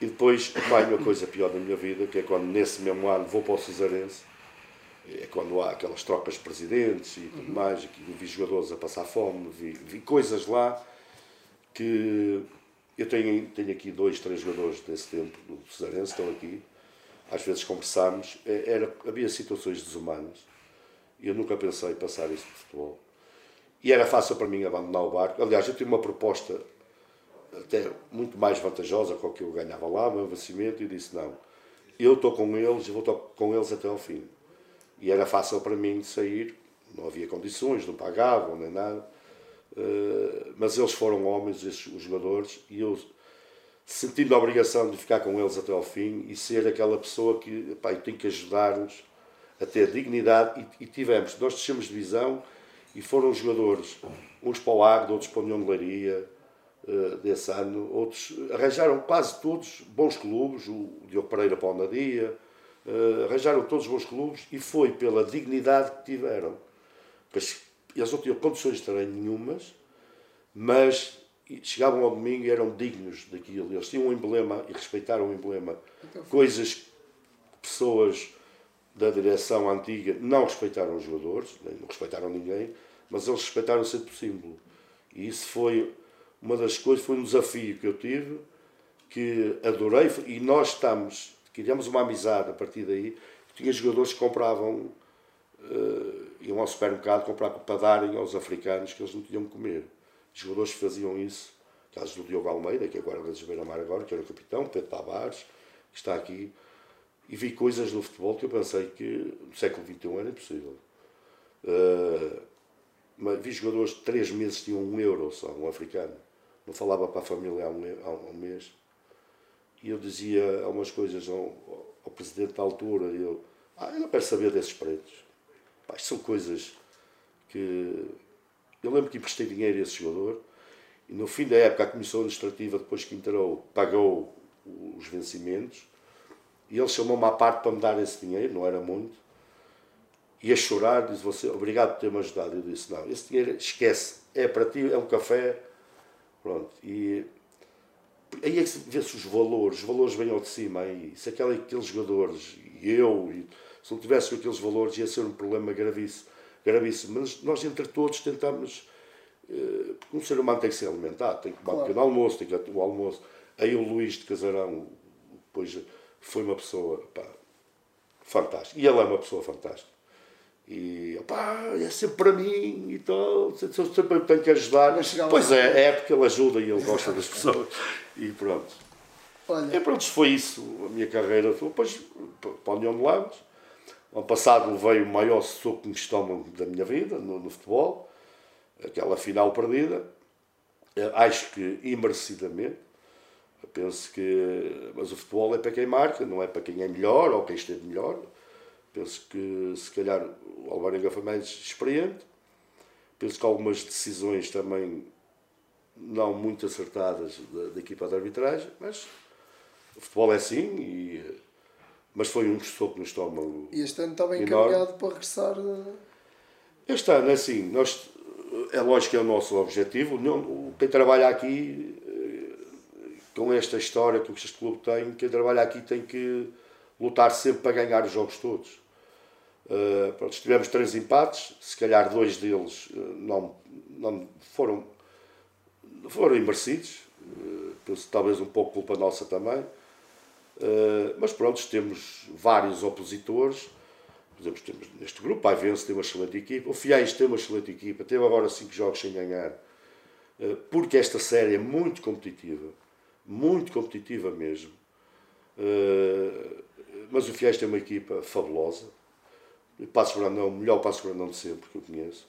e depois apanho a coisa pior da minha vida, que é quando nesse mesmo ano vou para o Cesarense, é quando há aquelas trocas de presidentes e tudo uhum. mais, e vi jogadores a passar fome, vi, vi coisas lá que eu tenho, tenho aqui dois, três jogadores desse tempo do Cesarense, estão aqui, às vezes conversamos, é, era, havia situações desumanas, e eu nunca pensei em passar isso no futebol. E era fácil para mim abandonar o barco. Aliás, eu tive uma proposta até muito mais vantajosa com o que eu ganhava lá, meu vencimento, e disse: não, eu estou com eles e vou estar com eles até ao fim. E era fácil para mim sair, não havia condições, não pagavam nem nada, uh, mas eles foram homens, esses, os jogadores, e eu sentindo a obrigação de ficar com eles até ao fim e ser aquela pessoa que pá, eu tenho que ajudar-nos a ter dignidade. E, e tivemos, nós descemos de visão e foram jogadores, uns para o Agro, outros para a União de Leiria eh, desse ano. Outros arranjaram quase todos bons clubes, o Diogo Pereira para o Nadia, uh, arranjaram todos bons clubes e foi pela dignidade que tiveram. Pois, eles não tinham condições de treino nenhumas, mas chegavam ao domingo e eram dignos daquilo. Eles tinham um emblema e respeitaram o emblema. Então, Coisas que pessoas da direção antiga não respeitaram os jogadores, não respeitaram ninguém, mas eles respeitaram sempre o símbolo. E isso foi uma das coisas foi um desafio que eu tive que adorei e nós estamos, criamos uma amizade a partir daí. Tinha jogadores que compravam, uh, iam ao supermercado comprar para darem aos africanos que eles não tinham que comer. Jogadores que faziam isso, caso do Diogo Almeida, que agora é de Beira-Mar agora, que era o capitão, Pedro Tavares, que está aqui, e vi coisas no futebol que eu pensei que no século XXI era impossível. Uh, mas vi jogadores de três meses tinham um euro só, um africano. Não falava para a família há um, há um mês. E eu dizia algumas coisas ao, ao presidente da altura, e eu, ah, eu não quero saber desses pretos. Pá, são coisas que. Eu lembro que emprestei dinheiro a esse jogador e no fim da época a Comissão Administrativa, depois que entrou, pagou os vencimentos e ele chamou-me à parte para me dar esse dinheiro, não era muito. E a chorar, disse você, obrigado por ter-me ajudado. Eu disse, não, esse dinheiro esquece, é para ti, é um café. Pronto. E aí é que vê-se os valores, os valores vêm ao de cima aí. Se aquele, aqueles jogadores, e eu, e, se não tivesse aqueles valores, ia ser um problema gravíssimo. gravíssimo. Mas nós, entre todos, tentamos. Eh, porque um ser humano tem que ser alimentado, tem que tomar claro. um pequeno almoço, tem que ter o almoço. Aí o Luís de Casarão, depois foi uma pessoa pá, fantástica. E ele é uma pessoa fantástica. E pá, é sempre para mim e tal, sempre tenho que ajudar. Pois é, é porque ele ajuda e ele gosta das pessoas. E pronto. Olha. E pronto, foi isso a minha carreira. Depois, para a União de Lagos. Ano passado veio o maior soco de estômago da minha vida no, no futebol, aquela final perdida. Eh, acho que imerecidamente. Eu penso que. Mas o futebol é para quem marca, não é para quem é melhor ou quem esteve melhor. Penso que se calhar o Alvarenga foi mais experiente. Penso que algumas decisões também não muito acertadas da, da equipa de arbitragem, mas o futebol é assim e mas foi um soco no estômago. E este ano está bem encaminhado para regressar. Este ano, é assim, nós, é lógico que é o nosso objetivo. Quem trabalha aqui com esta história que este clube tem, quem trabalha aqui tem que lutar sempre para ganhar os jogos todos. Uh, pronto, tivemos três empates, se calhar dois deles uh, não, não foram, foram imerecidos, uh, talvez um pouco culpa nossa também. Uh, mas pronto, temos vários opositores. Por exemplo, temos neste grupo, a Ivense tem uma excelente equipa, o Fiéis tem uma excelente equipa, teve agora cinco jogos sem ganhar, porque esta série é muito competitiva muito competitiva mesmo. Mas o Fiéis tem uma equipa fabulosa. O Passo Brandão, o melhor Passo Brandão de sempre que eu conheço.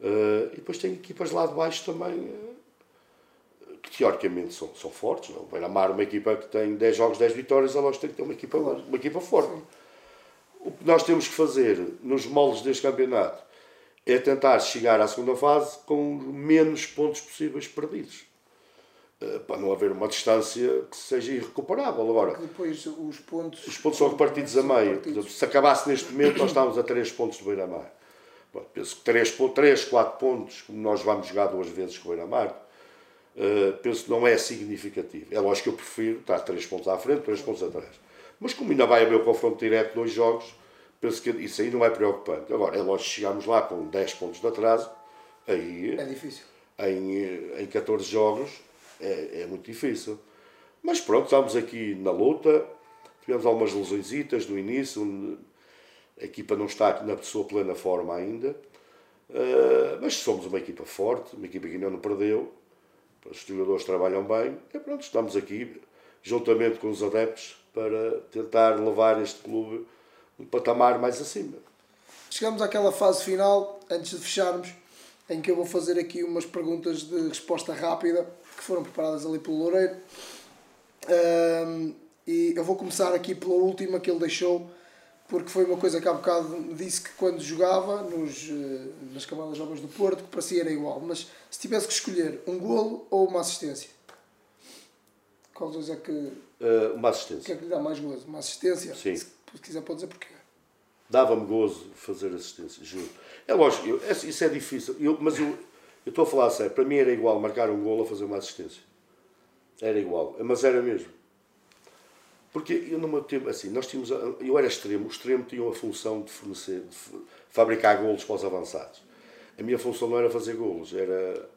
Uh, e depois tem equipas lá de baixo também uh, que teoricamente são, são fortes. Não? O Beira-Mar, uma equipa que tem 10 jogos, 10 vitórias, ela tem que ter uma equipa, uma equipa forte. Sim. O que nós temos que fazer nos moldes deste campeonato é tentar chegar à segunda fase com menos pontos possíveis perdidos. Eh, para não haver uma distância que seja irrecuperável. Agora, depois os pontos, os pontos são repartidos a meio. Se acabasse neste momento, nós estávamos a 3 pontos do Beira-Mar. Penso que 3, 3, 4 pontos, como nós vamos jogar duas vezes com o Beira-Mar, uh, penso que não é significativo. É lógico que eu prefiro estar 3 pontos à frente, 3 pontos atrás. Mas como ainda vai haver o confronto direto, dois jogos, penso que isso aí não é preocupante. Agora, é lógico que chegamos lá com 10 pontos de atraso, aí. É difícil. Em, em 14 jogos, é, é muito difícil. Mas pronto, estamos aqui na luta. Tivemos algumas lesões no início, a equipa não está na sua plena forma ainda. Uh, mas somos uma equipa forte, uma equipa que ainda não perdeu. Os jogadores trabalham bem. E pronto, estamos aqui, juntamente com os adeptos, para tentar levar este clube um patamar mais acima. Chegamos àquela fase final, antes de fecharmos, em que eu vou fazer aqui umas perguntas de resposta rápida que foram preparadas ali pelo Loureiro. Um, e eu vou começar aqui pela última que ele deixou, porque foi uma coisa que há bocado disse que quando jogava nos, eh, nas camadas novas do Porto, que parecia era igual. Mas se tivesse que escolher um golo ou uma assistência, qual dos é que. Uh, uma assistência. O que é que lhe dá mais gozo? Uma assistência? Sim. Se quiser, pode dizer porquê. Dava-me gozo fazer assistência, juro. É lógico, eu, isso é difícil, eu, mas eu, eu estou a falar sério, para mim era igual marcar um gol a fazer uma assistência. Era igual, mas era mesmo. Porque eu no meu tempo, assim, nós tínhamos, eu era extremo, o extremo tinha a função de fornecer, de fabricar golos para os avançados. A minha função não era fazer golos, era,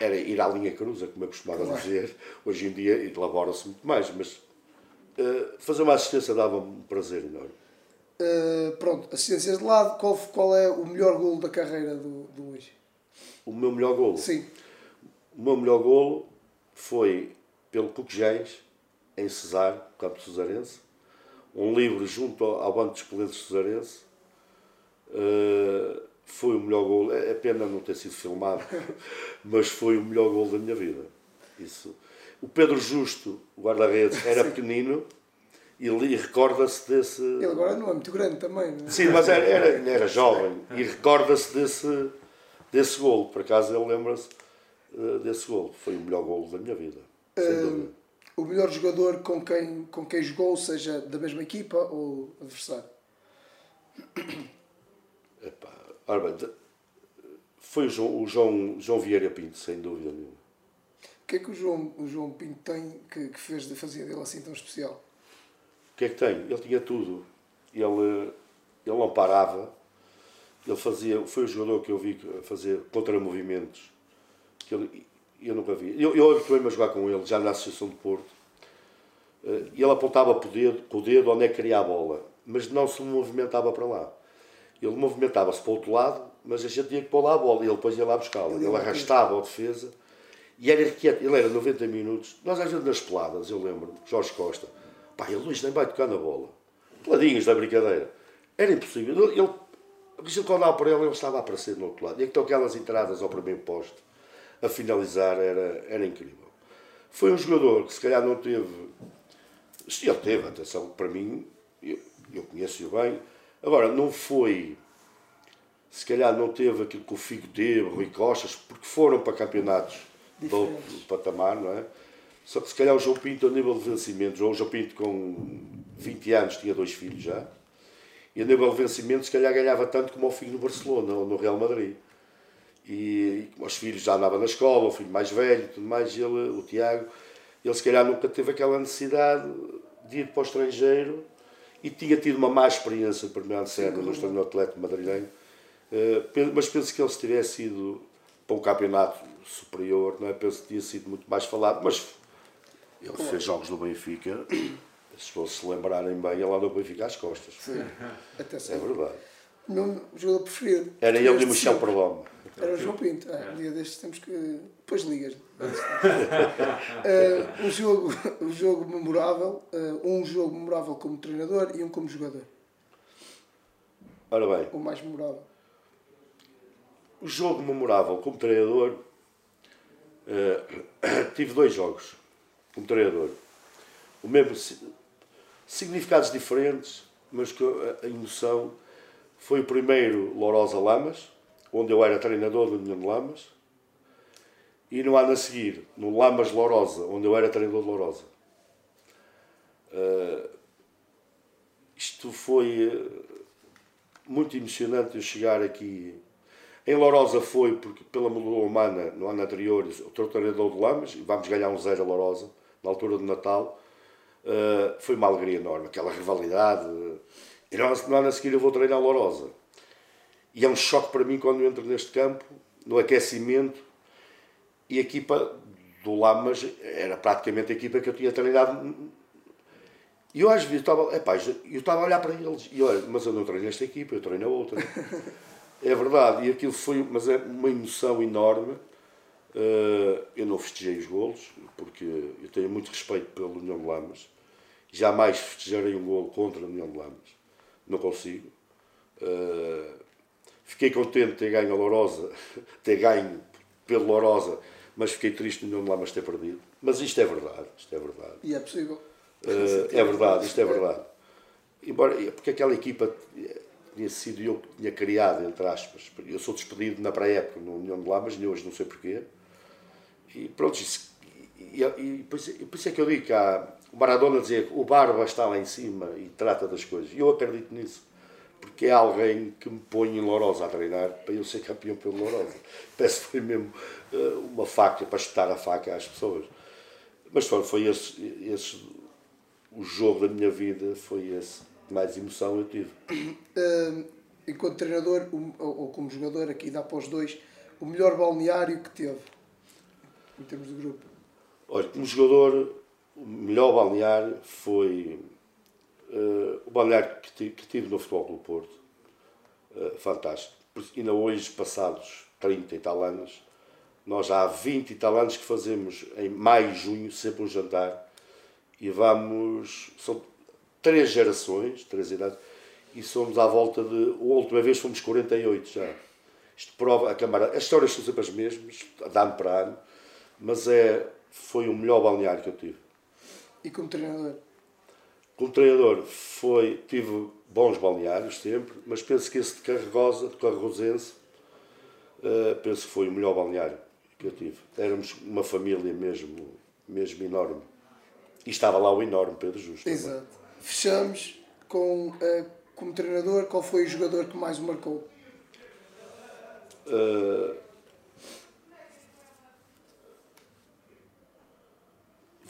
era ir à linha cruza, como eu costumava claro. dizer. Hoje em dia elabora-se muito mais, mas uh, fazer uma assistência dava-me um prazer enorme. Uh, pronto, assistências de lado, qual, qual é o melhor golo da carreira do, do Luís? O meu melhor golo? Sim. O meu melhor golo foi pelo Cuquejães, em Cesar, campo Cesarense. Um livro junto ao Banco de Excelentes Cesarense. Uh, foi o melhor gol. É, é pena não ter sido filmado, mas foi o melhor gol da minha vida. Isso. O Pedro Justo, o guarda-redes, era pequenino e, e recorda-se desse. Ele agora não é muito grande também, não é? Sim, mas era, era, era jovem e recorda-se desse, desse gol. Por acaso ele lembra-se uh, desse gol. Foi o melhor gol da minha vida. Sem uh, dúvida. O melhor jogador com quem, com quem jogou, seja da mesma equipa ou adversário? Epá, Ora bem, foi o João, o João, João Vieira Pinto, sem dúvida nenhuma. O que é que o João, o João Pinto tem que, que fez de fazer dele assim tão especial? O que é que tem? Ele tinha tudo. Ele, ele não parava. Ele fazia, foi o jogador que eu vi fazer contra-movimentos. Que ele, eu nunca vi. Eu, eu habituei-me a jogar com ele, já na Associação de Porto. Eh, e ele apontava com o dedo, com o dedo onde é que queria a bola, mas não se movimentava para lá. Ele movimentava-se para o outro lado, mas a gente tinha que pôr lá a bola e ele depois ia lá buscá-la. Ele arrastava a defesa e era quieto. Ele era 90 minutos. Nós às vezes nas peladas, eu lembro, Jorge Costa, pá, ele Luís nem vai tocar na bola. Peladinhos da brincadeira. Era impossível. Ele, a gente quando olhava para ele, ele estava a aparecer no outro lado. E então aquelas entradas ao primeiro posto, a finalizar, era, era incrível. Foi um jogador que se calhar não teve. Se ele teve, atenção, para mim, eu, eu conheço-o bem Agora, não foi. Se calhar não teve aquilo que o Figo teve, o Rui Costas, porque foram para campeonatos de outro patamar, não é? Só que se calhar o João Pinto, a nível de vencimentos, ou o João Pinto com 20 anos tinha dois filhos já, e a nível de vencimentos, se calhar ganhava tanto como o filho no Barcelona ou no Real Madrid. E, e os filhos já andavam na escola, o filho mais velho, tudo mais, ele, o Tiago, ele se calhar nunca teve aquela necessidade de ir para o estrangeiro e tinha tido uma má experiência de primeiro série no Estádio Atlético madrilenho, eh, mas penso que ele se tivesse ido para um campeonato superior, não é? penso que tinha sido muito mais falado, mas ele fez jogos no Benfica, se fosse se lembrarem bem, ele andou no Benfica às costas. Sim. Até é verdade. O meu jogador preferido. Era ele e o Michel Perlome. Era o João Pinto. Ah, um dia destes temos que. Depois ligas. uh, um, jogo, um jogo memorável, uh, um jogo memorável como treinador e um como jogador. Ora bem. O mais memorável. O jogo memorável como treinador. Uh, tive dois jogos como treinador. O mesmo significados diferentes, mas com a emoção foi o primeiro Lourosa Lamas, onde eu era treinador do de Lamas, e no ano a seguir, no Lamas Lourosa, onde eu era treinador de Lourosa. Uh, isto foi uh, muito emocionante eu chegar aqui. Em Lourosa foi porque, pela melhor humana, no ano anterior, o treinador de Lamas, e vamos ganhar um zero a Lourosa, na altura do Natal. Uh, foi uma alegria enorme, aquela rivalidade. E no ano a seguir eu vou treinar Lourosa. E é um choque para mim quando entro neste campo, no aquecimento, e a equipa do Lamas era praticamente a equipa que eu tinha treinado. E eu às vezes estava, epá, eu estava a olhar para eles e olha, mas eu não treino esta equipa, eu treino a outra. é verdade, e aquilo foi, mas é uma emoção enorme. Uh, eu não festejei os golos, porque eu tenho muito respeito pelo União de Lamas. Jamais festejarei um golo contra a União de Lamas não consigo. Uh, fiquei contente de ter ganho a Lourosa, ter ganho pelo Lourosa, mas fiquei triste de não lá mas ter perdido. Mas isto é verdade, isto é verdade. E é possível. Uh, é verdade, isto é verdade. Embora, porque aquela equipa tinha sido eu que tinha criado, entre aspas. Eu sou despedido na pré-época no União de Lamas, e hoje não sei porquê. E pronto, e, e, por, isso, é que eu digo que há, o Maradona dizia que o Barba está lá em cima e trata das coisas. E eu acredito nisso. Porque é alguém que me põe em Lourosa a treinar para eu ser campeão pelo Lourosa. Parece que foi mesmo uh, uma faca para chutar a faca às pessoas. Mas foi, foi esse, esse o jogo da minha vida, foi esse. Mais emoção eu tive. Enquanto treinador ou, ou como jogador, aqui dá para os dois, o melhor balneário que teve? Em termos de grupo? Olha, como jogador, o melhor balneário foi uh, o balneário que, que tive no Futebol Clube Porto. Uh, fantástico. Ainda hoje, passados 30 e tal anos, nós há 20 e tal anos que fazemos em maio e junho sempre um jantar e vamos. São três gerações, três idades, e somos à volta de. A última vez fomos 48 já. Isto prova a Câmara. As histórias são sempre as mesmas, de ano para ano, mas é, foi o melhor balneário que eu tive. E como treinador? Como treinador, foi, tive bons balneários sempre, mas penso que esse de Carregosa, de Carregosense, uh, penso que foi o melhor balneário que eu tive. Éramos uma família mesmo, mesmo enorme. E estava lá o enorme Pedro Justo. Exato. Também. Fechamos com, uh, como treinador, qual foi o jogador que mais o marcou? Uh,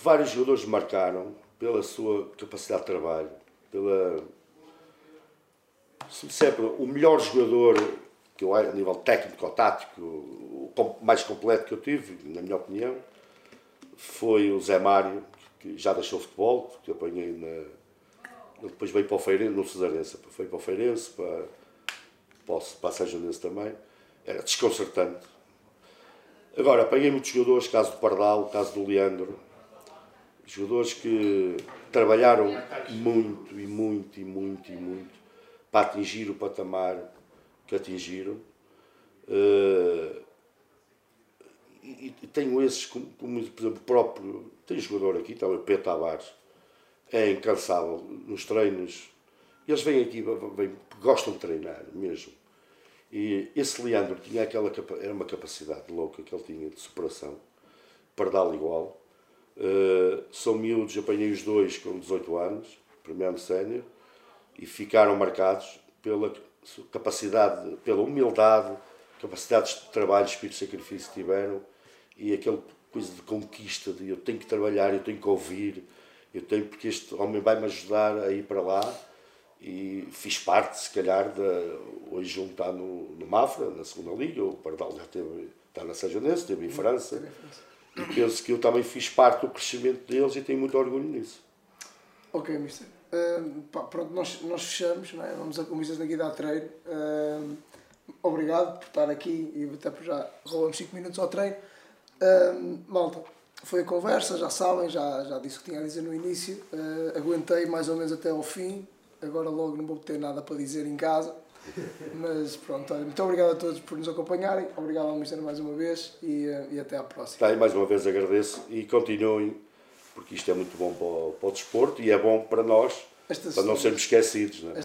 vários jogadores marcaram pela sua capacidade de trabalho, pela sempre o melhor jogador que eu a nível técnico ou tático, o mais completo que eu tive, na minha opinião, foi o Zé Mário, que já deixou o futebol, que eu apanhei na. Depois veio para o Feirense, no Cesarense, foi para o Feirense, para, para, para a também. Era desconcertante. Agora, apanhei muitos jogadores, caso do Pardal, caso do Leandro, jogadores que trabalharam muito e muito e muito e muito para atingir o patamar que atingiram. Uh, e, e, tenho esses, como, como, por exemplo, o próprio. Tem jogador aqui, também, Pedro Tavares, é incansável nos treinos. Eles vêm aqui, vêm, gostam de treinar mesmo. E esse Leandro tinha aquela era uma capacidade louca que ele tinha de superação, para dar igual. Uh, são miúdos, apanhei os dois com 18 anos, primeiro ano sénior, e ficaram marcados pela capacidade, pela humildade, capacidades de trabalho, espírito de sacrifício que tiveram e aquele coisa de conquista de eu tenho que trabalhar, eu tenho que ouvir, eu tenho porque este homem vai me ajudar a ir para lá e fiz parte, se calhar, hoje um está no, no Mafra, na segunda liga, o Pardal já teve, está na Sajanense, esteve em França. E penso que eu também fiz parte do crescimento deles e tenho muito orgulho nisso. Ok, mister. Uh, pá, pronto, nós, nós fechamos, não é? vamos a comisas aqui dar treino. Uh, obrigado por estar aqui e até por já roubamos 5 minutos ao treino. Uh, malta, foi a conversa, já sabem, já, já disse o que tinha a dizer no início. aguentei mais ou menos até ao fim. Agora logo não vou ter nada para dizer em casa. Mas pronto, olha, muito obrigado a todos por nos acompanharem. Obrigado ao Mister mais uma vez e, e até à próxima. Tá, mais uma vez agradeço e continuem, porque isto é muito bom para o, para o desporto e é bom para nós, Esta para não sermos esquecidos. Não é?